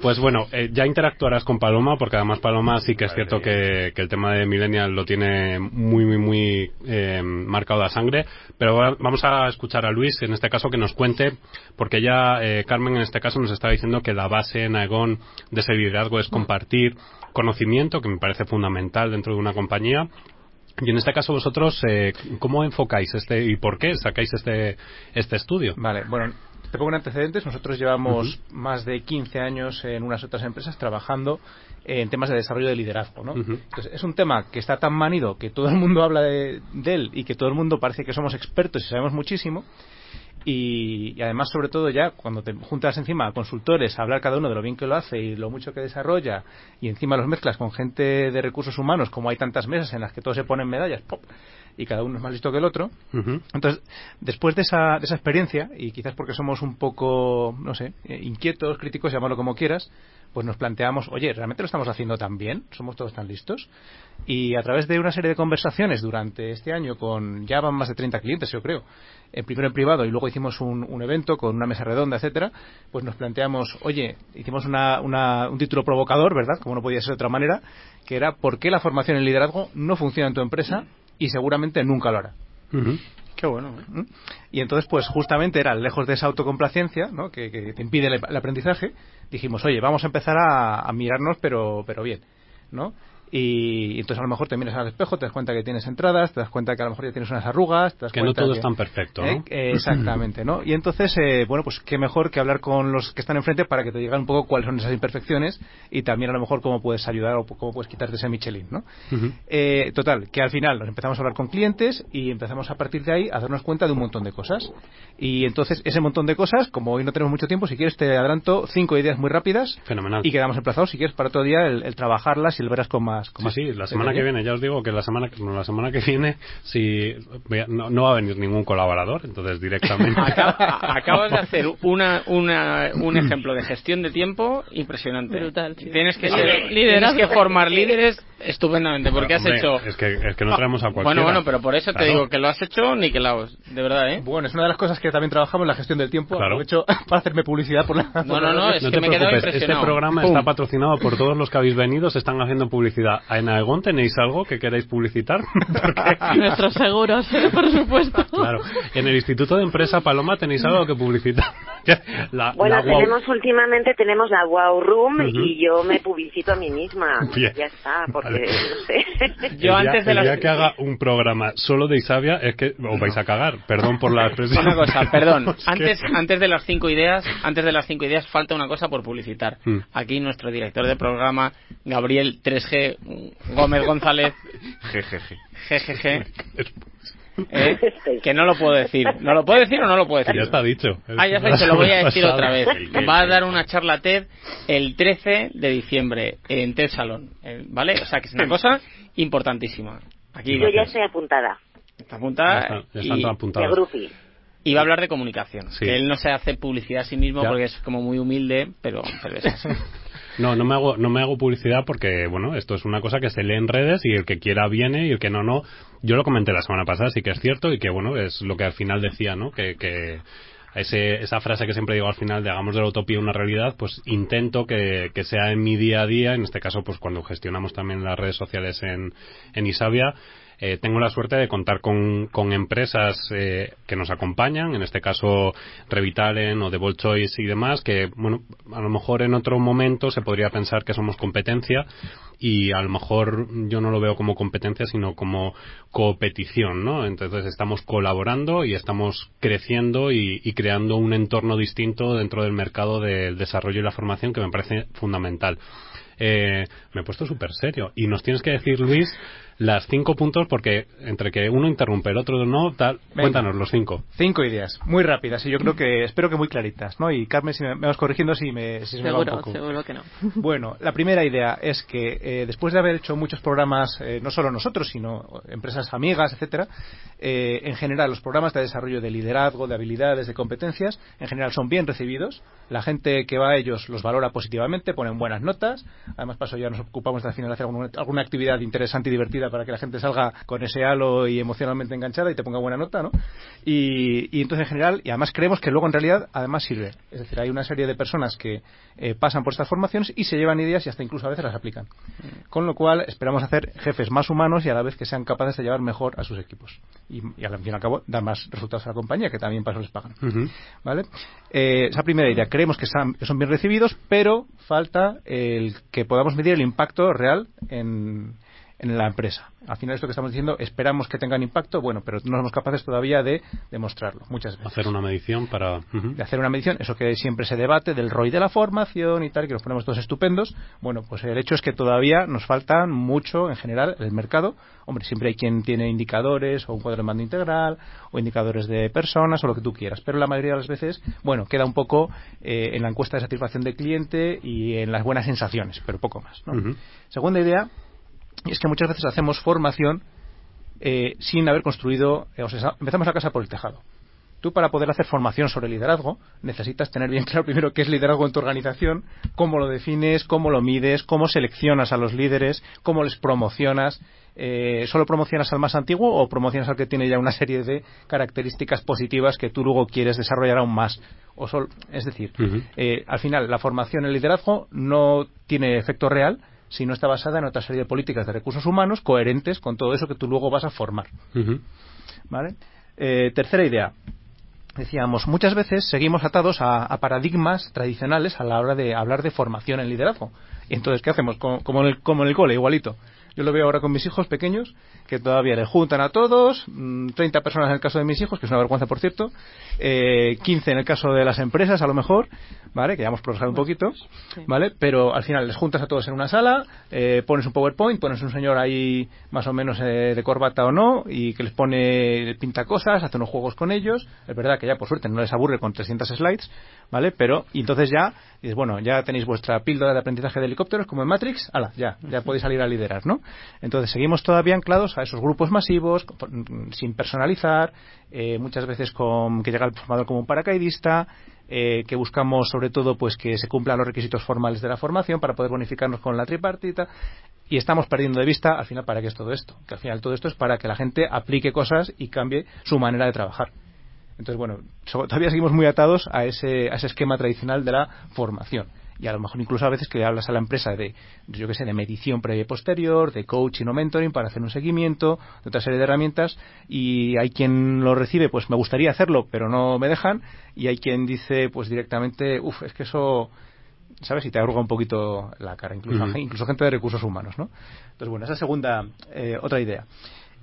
pues bueno, eh, ya interactuarás con Paloma, porque además Paloma sí que es cierto que, que el tema de Millennial lo tiene muy, muy, muy eh, marcado a sangre. Pero vamos a escuchar a Luis, en este caso, que nos cuente, porque ya eh, Carmen en este caso nos está diciendo que la base en Aegon de ese liderazgo es compartir conocimiento, que me parece fundamental dentro de una compañía. Y en este caso vosotros, eh, ¿cómo enfocáis este y por qué sacáis este, este estudio? Vale, bueno, te pongo en antecedentes. Nosotros llevamos más de 15 años en unas otras empresas trabajando en temas de desarrollo de liderazgo, ¿no? Entonces, es un tema que está tan manido que todo el mundo habla de, de él y que todo el mundo parece que somos expertos y sabemos muchísimo. Y, y además, sobre todo ya, cuando te juntas encima a consultores a hablar cada uno de lo bien que lo hace y lo mucho que desarrolla, y encima los mezclas con gente de recursos humanos, como hay tantas mesas en las que todos se ponen medallas, ¡pop! y cada uno es más listo que el otro, entonces, después de esa, de esa experiencia, y quizás porque somos un poco, no sé, eh, inquietos, críticos, llámalo como quieras, pues nos planteamos, oye, ¿realmente lo estamos haciendo tan bien? ¿Somos todos tan listos? Y a través de una serie de conversaciones durante este año con, ya van más de 30 clientes, yo creo, primero en privado y luego hicimos un, un evento con una mesa redonda, etcétera, pues nos planteamos, oye, hicimos una, una- un título provocador, ¿verdad? Como no podía ser de otra manera, que era ¿por qué la formación en liderazgo no funciona en tu empresa y seguramente nunca lo hará? Qué bueno. ¿eh? Y entonces, pues justamente era lejos de esa autocomplacencia, ¿no? que, que te impide el, el aprendizaje, dijimos, oye, vamos a empezar a, a mirarnos, pero, pero bien, ¿no? Y, entonces a lo mejor te miras al espejo, te das cuenta que tienes entradas, te das cuenta que a lo mejor ya tienes unas arrugas, te das Que no cuenta todo es tan perfecto, ¿no? ¿Eh? Eh, exactamente, ¿no? Y entonces, eh, bueno, pues qué mejor que hablar con los que están enfrente para que te digan un poco cuáles son esas imperfecciones y también a lo mejor cómo puedes ayudar o cómo puedes quitarte ese Michelin, ¿no? Eh, total, que al final nos empezamos a hablar con clientes y empezamos a partir de ahí a darnos cuenta de un montón de cosas. Y entonces, ese montón de cosas, como hoy no tenemos mucho tiempo, si quieres te adelanto cinco ideas muy rápidas Fenomenal. y quedamos emplazados, si quieres, para otro día el, el trabajarlas y el verás con más. Con Sí, más sí, la semana que viene, ya os digo que la semana, la semana que viene si, no, no va a venir ningún colaborador, entonces directamente. Acabas de hacer una, una- un ejemplo de gestión de tiempo impresionante. Brutal. Tienes que, ser- tienes que formar líderes estupendamente, porque has Hombre, hecho... Es que, es que no traemos a cualquiera. Bueno, bueno, pero por eso te Claro. digo que lo has hecho niquelaos, de verdad, ¿eh? Bueno, es una de las cosas que también trabajamos en la gestión del tiempo. Claro. Aprovecho para hacerme publicidad por la. No, no, no, es no que te me preocupes, este impresionado. programa Pum. está patrocinado por todos los que habéis venido, se están haciendo publicidad. ¿En Aegon tenéis algo que queráis publicitar? Nuestros seguros, por supuesto. Claro. En el Instituto de Empresa Paloma tenéis algo que publicitar. La, Bueno, la tenemos últimamente tenemos la Wow Room Ujú. y yo me publicito a mí misma. Bien. Ya está, porque No sé. el día, el día que haga un programa solo de Isabia es que os vais a cagar. Perdón por la expresión. Una cosa, perdón. Es que- Antes, antes de las cinco ideas, antes de las cinco ideas falta una cosa por publicitar. Mm. Aquí nuestro director de programa, Gabriel 3G Gómez González, Jejeje. GGG, ¿eh? que no lo puedo decir. ¿No lo puedo decir o no lo puedo decir? Ya está dicho. Ah, ya está, se lo voy a decir otra vez. Va a dar una charla TED el 13 de diciembre en TED Salón, eh, ¿vale? O sea que es una cosa importantísima. Aquí Yo ya estoy apuntada. está apuntada Ya está, ya están y, todas apuntadas. De Grupi. y va a hablar de comunicación. Sí. Que él no se hace publicidad a sí mismo Ya. porque es como muy humilde, pero, pero es así. No, no me hago, no me hago publicidad porque, bueno, esto es una cosa que se lee en redes y el que quiera viene y el que no, no. Yo lo comenté la semana pasada, sí que es cierto y que, bueno, es lo que al final decía, ¿no? Que, que ese, esa frase que siempre digo al final de hagamos de la utopía una realidad, pues intento que, que sea en mi día a día, en este caso, pues cuando gestionamos también las redes sociales en, en Isabia, eh, tengo la suerte de contar con, con empresas eh, que nos acompañan, en este caso Revitalen o The Bold Choice y demás, que bueno, a lo mejor en otro momento se podría pensar que somos competencia y a lo mejor yo no lo veo como competencia sino como competición, ¿no? Entonces estamos colaborando y estamos creciendo y, creando un entorno distinto dentro del mercado del desarrollo y la formación que me parece fundamental. Eh, me he puesto súper serio. Y nos tienes que decir, Luis, las cinco puntos, porque entre que uno interrumpe, el otro no, tal. Venga. Cuéntanos los cinco. Cinco ideas, muy rápidas y yo creo que, espero que muy claritas, ¿no? Y Carmen, si me, me vas corrigiendo si, me, si se me va un Seguro, poco. seguro que no. Bueno, la primera idea es que eh, después de haber hecho muchos programas, eh, no solo nosotros, sino empresas amigas, etcétera, eh, en general los programas de desarrollo de liderazgo, de habilidades, de competencias, en general son bien recibidos. La gente que va a ellos los valora positivamente, ponen buenas notas. Además, paso ya nos ocupamos de al final hacer alguna, alguna actividad interesante y divertida para que la gente salga con ese halo y emocionalmente enganchada y te ponga buena nota, ¿no? Y, y entonces en general, y además creemos que luego en realidad además sirve. Es decir, hay una serie de personas que eh, pasan por estas formaciones y se llevan ideas y hasta incluso a veces las aplican. Con lo cual esperamos hacer jefes más humanos y a la vez que sean capaces de llevar mejor a sus equipos. Y, y al fin y al cabo dar más resultados a la compañía, que también para eso les pagan. ¿Vale? Eh, esa primera idea. Creemos que son, que son bien recibidos, pero falta el que podamos medir el impacto real en, en la empresa. Al final esto que estamos diciendo, esperamos que tengan impacto, bueno, pero no somos capaces todavía de demostrarlo, muchas veces. Hacer una medición para. De hacer una medición, eso que siempre se debate del ROI de la formación y tal, que nos ponemos todos estupendos. Bueno, pues el hecho es que todavía nos falta mucho en general en el mercado. Hombre, siempre hay quien tiene indicadores o un cuadro de mando integral o indicadores de personas o lo que tú quieras, pero la mayoría de las veces, bueno, queda un poco eh, en la encuesta de satisfacción del cliente y en las buenas sensaciones, pero poco más. ¿no? Segunda idea es que muchas veces hacemos formación eh, sin haber construido, eh, o sea, empezamos la casa por el tejado. Tú para poder hacer formación sobre liderazgo necesitas tener bien claro primero qué es liderazgo en tu organización, cómo lo defines, cómo lo mides, cómo seleccionas a los líderes, cómo les promocionas. Eh, ¿Solo promocionas al más antiguo o promocionas al que tiene ya una serie de características positivas que tú luego quieres desarrollar aún más? O sol- es decir, eh, al final la formación en liderazgo no tiene efecto real si no está basada en otra serie de políticas de recursos humanos coherentes con todo eso que tú luego vas a formar. ¿Vale? Eh, tercera idea. Decíamos, muchas veces seguimos atados a, a paradigmas tradicionales a la hora de hablar de formación en liderazgo. Y entonces, ¿qué hacemos? Como, como en el, como en el cole, igualito. Yo lo veo ahora con mis hijos pequeños, que todavía le juntan a todos, mm, 30 personas en el caso de mis hijos, que es una vergüenza, por cierto, eh, 15 en el caso de las empresas, a lo mejor, ¿vale? Que ya hemos progresado un poquito, ¿vale? Pero al final les juntas a todos en una sala, eh, pones un PowerPoint, pones un señor ahí más o menos eh, de corbata o no, y que les pone, pinta cosas, hace unos juegos con ellos. Es verdad que ya, por suerte, no les aburre con 300 slides, ¿vale? Pero, y entonces ya, dices, bueno, ya tenéis vuestra píldora de aprendizaje de helicópteros, como en Matrix, ala, ya, ya podéis salir a liderar, ¿no? Entonces seguimos todavía anclados a esos grupos masivos, sin personalizar, eh, muchas veces con que llega el formador como un paracaidista, eh, que buscamos sobre todo pues que se cumplan los requisitos formales de la formación para poder bonificarnos con la tripartita y estamos perdiendo de vista al final para qué es todo esto que al final todo esto es para que la gente aplique cosas y cambie su manera de trabajar. Entonces bueno todavía seguimos muy atados a ese, a ese esquema tradicional de la formación y a lo mejor incluso a veces que hablas a la empresa de yo que sé de medición previa y posterior de coaching o mentoring para hacer un seguimiento de otra serie de herramientas y hay quien lo recibe pues me gustaría hacerlo pero no me dejan y hay quien dice pues directamente uff es que eso ¿sabes? Y te arruga un poquito la cara, incluso, incluso gente de recursos humanos, ¿no? Entonces, bueno, esa segunda, eh, otra idea.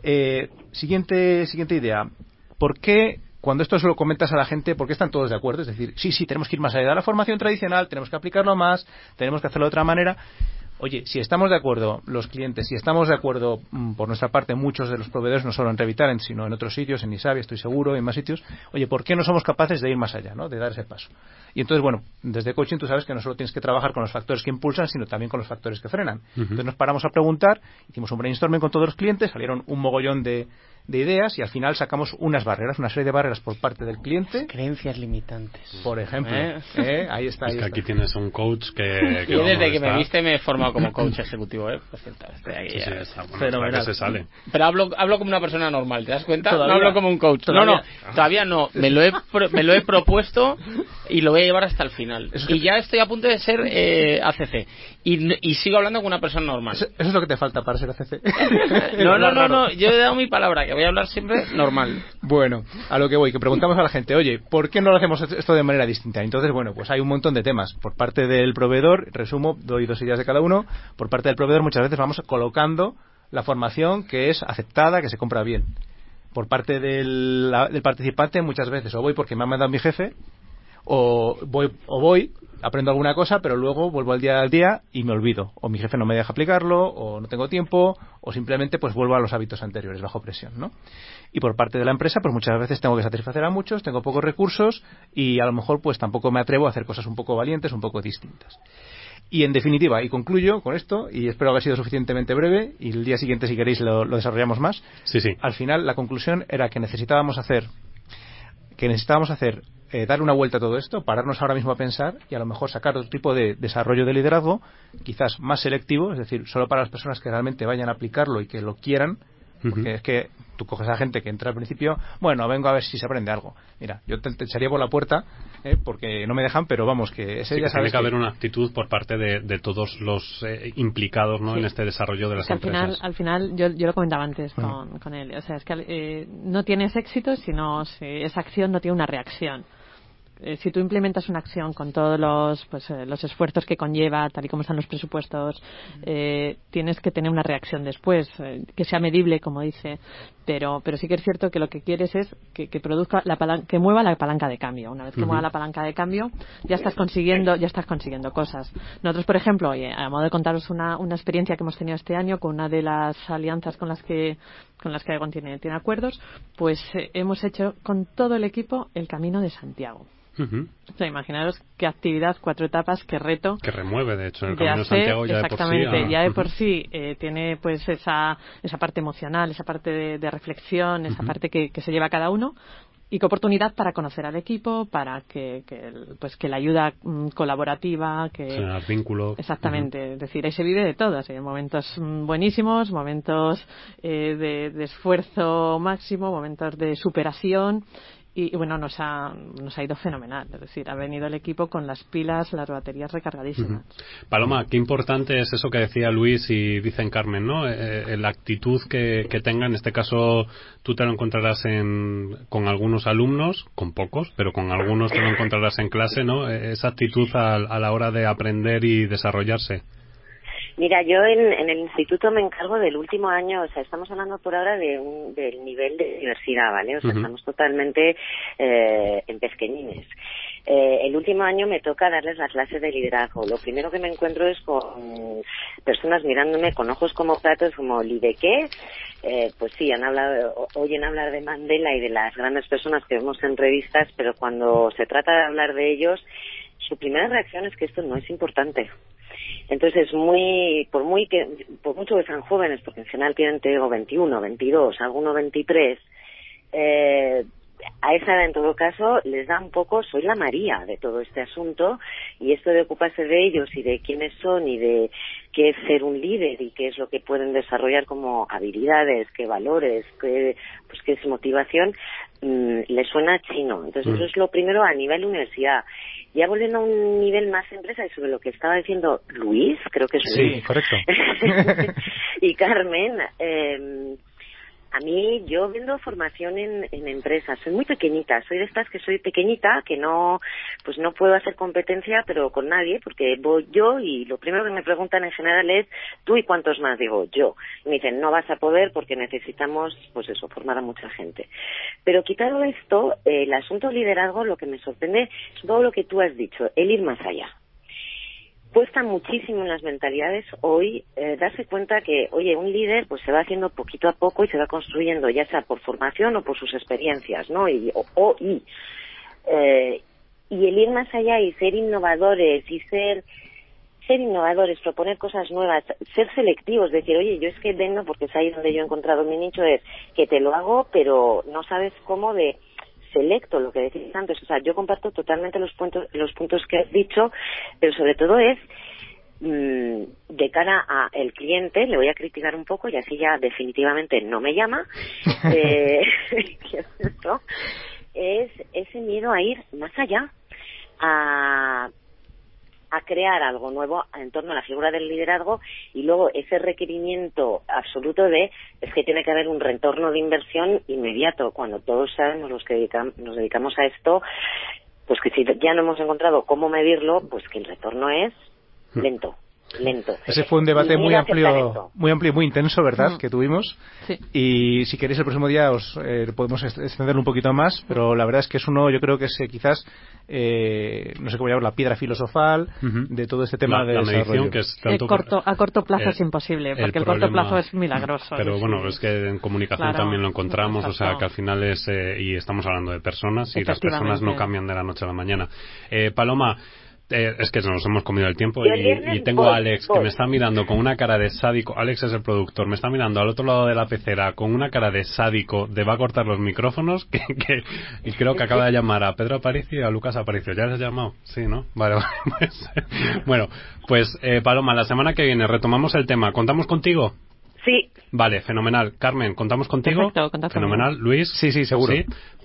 Eh, siguiente, siguiente idea. ¿Por qué, cuando esto se lo comentas a la gente, por qué están todos de acuerdo? Es decir, sí, sí, tenemos que ir más allá de la formación tradicional, tenemos que aplicarlo más, tenemos que hacerlo de otra manera. Oye, si estamos de acuerdo, los clientes, si estamos de acuerdo mm, por nuestra parte, muchos de los proveedores, no solo en Revitalent, sino en otros sitios, en Isabia, estoy seguro, en más sitios, oye, ¿por qué no somos capaces de ir más allá, ¿no? de dar ese paso? Y entonces, bueno, desde coaching tú sabes que no solo tienes que trabajar con los factores que impulsan, sino también con los factores que frenan. Entonces nos paramos a preguntar, hicimos un brainstorming con todos los clientes, salieron un mogollón de, de ideas y al final sacamos unas barreras, una serie de barreras por parte del cliente. Creencias limitantes. Por ejemplo. ¿Eh? ¿eh? Ahí está. Es ahí que está. aquí tienes un coach que... Yo vamos, desde que me viste me he formado como coach ejecutivo, ¿eh? Por cierto, estoy aquí Sí, sí, ya. está bueno, Fenomenal. que se sale. Pero hablo, hablo como una persona normal, ¿te das cuenta? ¿Todavía? No hablo como un coach. No, ¿Todavía? no, todavía no. Me lo, he, pro- me lo he propuesto y lo voy a llevar hasta el final. Eso es que- Y ya estoy a punto de ser eh, ACC. Y, y sigo hablando como una persona normal. Eso, eso es lo que te falta para ser ACC. No, no, no, no. Yo he dado mi palabra, que voy a hablar siempre normal. Bueno, a lo que voy, que preguntamos a la gente, oye, ¿por qué no lo hacemos esto de manera distinta? Entonces, bueno, pues hay un montón de temas. Por parte del proveedor, resumo, doy dos ideas de cada uno. Por parte del proveedor, muchas veces vamos colocando la formación que es aceptada, que se compra bien. Por parte del, la- del participante, muchas veces, o voy porque me ha mandado mi jefe, o voy, o voy, aprendo alguna cosa, pero luego vuelvo al día al día y me olvido. O mi jefe no me deja aplicarlo, o no tengo tiempo, o simplemente pues vuelvo a los hábitos anteriores bajo presión, ¿no? Y por parte de la empresa, pues muchas veces tengo que satisfacer a muchos, tengo pocos recursos y a lo mejor pues tampoco me atrevo a hacer cosas un poco valientes, un poco distintas. Y en definitiva, y concluyo con esto, y espero haber sido suficientemente breve, y el día siguiente, si queréis, lo, lo desarrollamos más. Sí, sí. Al final, la conclusión era que necesitábamos hacer, que necesitábamos hacer, eh, dar una vuelta a todo esto, pararnos ahora mismo a pensar y a lo mejor sacar otro tipo de desarrollo de liderazgo, quizás más selectivo, es decir, solo para las personas que realmente vayan a aplicarlo y que lo quieran, porque es que tú coges a gente que entra al principio, bueno, vengo a ver si se aprende algo. Mira, yo te, te echaría por la puerta, eh, porque no me dejan, pero vamos, que ese Sí, ya que tiene sabes que haber una actitud por parte de, de todos los eh, implicados ¿no? Sí. en este desarrollo de las Es que al final, empresas. al final yo, yo lo comentaba antes con, con él, o sea, es que eh, no tienes éxito si, no, si esa acción no tiene una reacción. Eh, si tú implementas una acción con todos los, pues, eh, los esfuerzos que conlleva, tal y como están los presupuestos, eh, tienes que tener una reacción después, eh, que sea medible, como dice, pero, pero sí que es cierto que lo que quieres es que, que produzca la palan- que mueva la palanca de cambio. Una vez que mueva la palanca de cambio, ya estás consiguiendo, ya estás consiguiendo cosas. Nosotros, por ejemplo, oye, a modo de contaros una, una experiencia que hemos tenido este año con una de las alianzas con las que con las que Aegon tiene, tiene acuerdos, pues eh, hemos hecho con todo el equipo el Camino de Santiago. Ujú. O sea, imaginaros qué actividad, cuatro etapas, qué reto. Que remueve, de hecho, en el Camino de hacer, Santiago ya de por sí. ya de por sí eh, tiene pues esa, esa parte emocional, esa parte de, de reflexión, esa parte que, que se lleva cada uno y qué oportunidad para conocer al equipo, para que, que pues que la ayuda mm, colaborativa, que generar vínculo. Exactamente, es decir, ahí se vive de todo, hay momentos mm, buenísimos, momentos eh, de, de esfuerzo máximo, momentos de superación y, bueno, nos ha, nos ha ido fenomenal, es decir, ha venido el equipo con las pilas, las baterías recargadísimas. Paloma, qué importante es eso que decía Luis y dicen Carmen, ¿no? Eh, eh, la actitud que, que tenga, en este caso tú te lo encontrarás en, con algunos alumnos, con pocos, pero con algunos te lo encontrarás en clase, ¿no? Eh, Esa actitud a, a la hora de aprender y desarrollarse. Mira, yo en, en el instituto me encargo del último año, o sea, estamos hablando por ahora de un, del nivel de diversidad, ¿vale? O sea, estamos totalmente eh, en pesqueñines. Eh, el último año me toca darles las clases de liderazgo. Lo primero que me encuentro es con personas mirándome con ojos como platos, como ¿y de qué? Eh, pues sí, han hablado, oyen hablar de Mandela y de las grandes personas que vemos en revistas, pero cuando se trata de hablar de ellos, su primera reacción es que esto no es importante. Entonces, muy, por muy que, por mucho que sean jóvenes, porque en general tienen, te digo, 21, 22, algunos 23, eh, a esa edad, en todo caso, les da un poco, soy la María de todo este asunto, y esto de ocuparse de ellos y de quiénes son y de qué es ser un líder y qué es lo que pueden desarrollar como habilidades, qué valores, qué, pues qué es motivación, mm, les suena chino. Entonces, Mm. eso es lo primero a nivel universidad. Ya volviendo a un nivel más empresa y sobre lo que estaba diciendo Luis, creo que es Sí, Luis. correcto. y Carmen, eh, a mí yo vendo formación en, en empresas. Soy muy pequeñita, soy de estas que soy pequeñita, que no, pues no puedo hacer competencia, pero con nadie, porque voy yo y lo primero que me preguntan en general es, ¿tú y cuántos más? Digo, yo. Me dicen, no vas a poder porque necesitamos, pues eso, formar a mucha gente. Pero quitado esto, el asunto liderazgo, lo que me sorprende es todo lo que tú has dicho, el ir más allá cuesta muchísimo en las mentalidades hoy eh, darse cuenta que, oye, un líder pues se va haciendo poquito a poco y se va construyendo, ya sea por formación o por sus experiencias, ¿no? Y, o, y, eh, y el ir más allá y ser innovadores y ser ser innovadores, proponer cosas nuevas, ser selectivos, decir, oye, yo es que vendo, porque es ahí donde yo he encontrado mi nicho, es que te lo hago, pero no sabes cómo de selecto, lo que decías antes. O sea, yo comparto totalmente los puntos, los puntos que has dicho, pero sobre todo es mm, de cara a el cliente, le voy a criticar un poco y así ya definitivamente no me llama, eh, es ese miedo a ir más allá, a a crear algo nuevo en torno a la figura del liderazgo y luego ese requerimiento absoluto de es que tiene que haber un retorno de inversión inmediato. Cuando todos sabemos los que dedicam- nos dedicamos a esto pues que si ya no hemos encontrado cómo medirlo pues que el retorno es lento lento Ese fue un debate muy amplio, muy amplio y muy intenso, ¿verdad? Mm. Que tuvimos. Sí. Y si queréis el próximo día os eh, podemos extenderlo un poquito más, pero la verdad es que es uno, yo creo que es eh, quizás, eh, no sé cómo llamar, la piedra filosofal de todo este tema La- de la medición, desarrollo. que es Eh, tanto corto- a corto plazo Eh, es imposible, porque el, corto problema- plazo es milagroso. Pero bueno, es que en comunicación Claro, también lo encontramos, o sea, que al final es, eh, y estamos hablando de personas, y las personas no cambian de la noche a la mañana. Eh, Paloma, eh, es que nos hemos comido el tiempo y, tengo a Alex que me está mirando con una cara de sádico. Alex es el productor, me está mirando al otro lado de la pecera con una cara de sádico de va a cortar los micrófonos. Que, que- y creo que acaba de llamar a Pedro Aparicio y a Lucas Aparicio. ¿Ya les has llamado? Sí, ¿no? Vale, vale. Pues, bueno, pues eh, Paloma, la semana que viene retomamos el tema. ¿Contamos contigo? sí Vale, fenomenal. Carmen, ¿contamos contigo? Perfecto, contad Fenomenal. Luis. Sí, sí, seguro.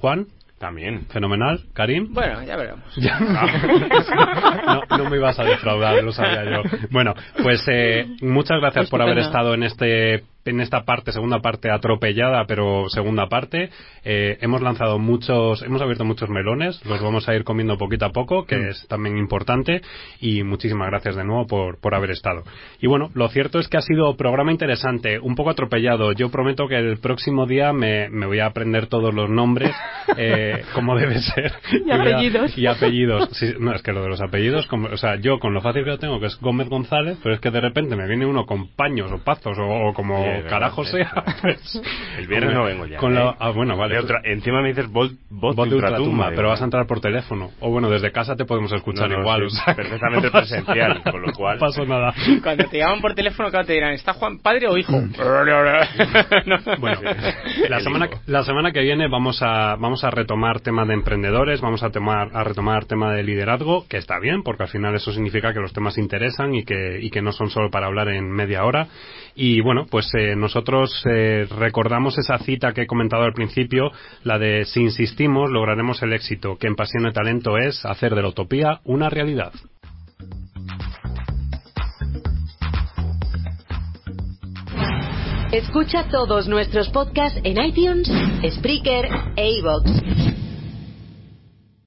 Juan. También. Fenomenal. Karim. Bueno, ya veremos. Ya. no, no me ibas a defraudar, lo sabía yo. Bueno, pues eh, muchas gracias por haber estado en este en esta parte, segunda parte atropellada, pero segunda parte. Eh, hemos lanzado muchos, hemos abierto muchos melones, los vamos a ir comiendo poquito a poco, que es también importante. Y muchísimas gracias de nuevo por, por haber estado. Y bueno, lo cierto es que ha sido programa interesante, un poco atropellado. Yo prometo que el próximo día me, me voy a aprender todos los nombres, eh, como debe ser. Y apellidos. y apellidos. Sí, no, es que lo de los apellidos, como- o sea, yo con lo fácil que lo tengo, que es Gómez González, pero es que de repente me viene uno con paños o pazos o, o como verdad, carajo sea. pues, El viernes con- no vengo ya. con la- ¿eh? ah, bueno, vale. De otra- encima me dices voz, voz, Voz de ultratumba, pero vas a entrar por teléfono. O bueno, desde casa te podemos escuchar No, no, igual. sí, o sea, perfectamente presencial, nada. con lo cual- No pasa nada. Cuando te llaman por teléfono, claro, te dirán, ¿está Juan padre o hijo? Bueno, la semana, la semana que viene vamos a, vamos a retomar tema de emprendedores, vamos a, temar, a retomar tema de liderazgo, que está bien, porque al final eso significa que los temas interesan y que, y que no son solo para hablar en media hora. Y bueno, pues eh, nosotros eh, recordamos esa cita que he comentado al principio, la de si insistimos lograremos el éxito, que en Pasión Talento es hacer de la utopía una realidad. Escucha todos nuestros podcasts en iTunes, Spreaker e iVoox.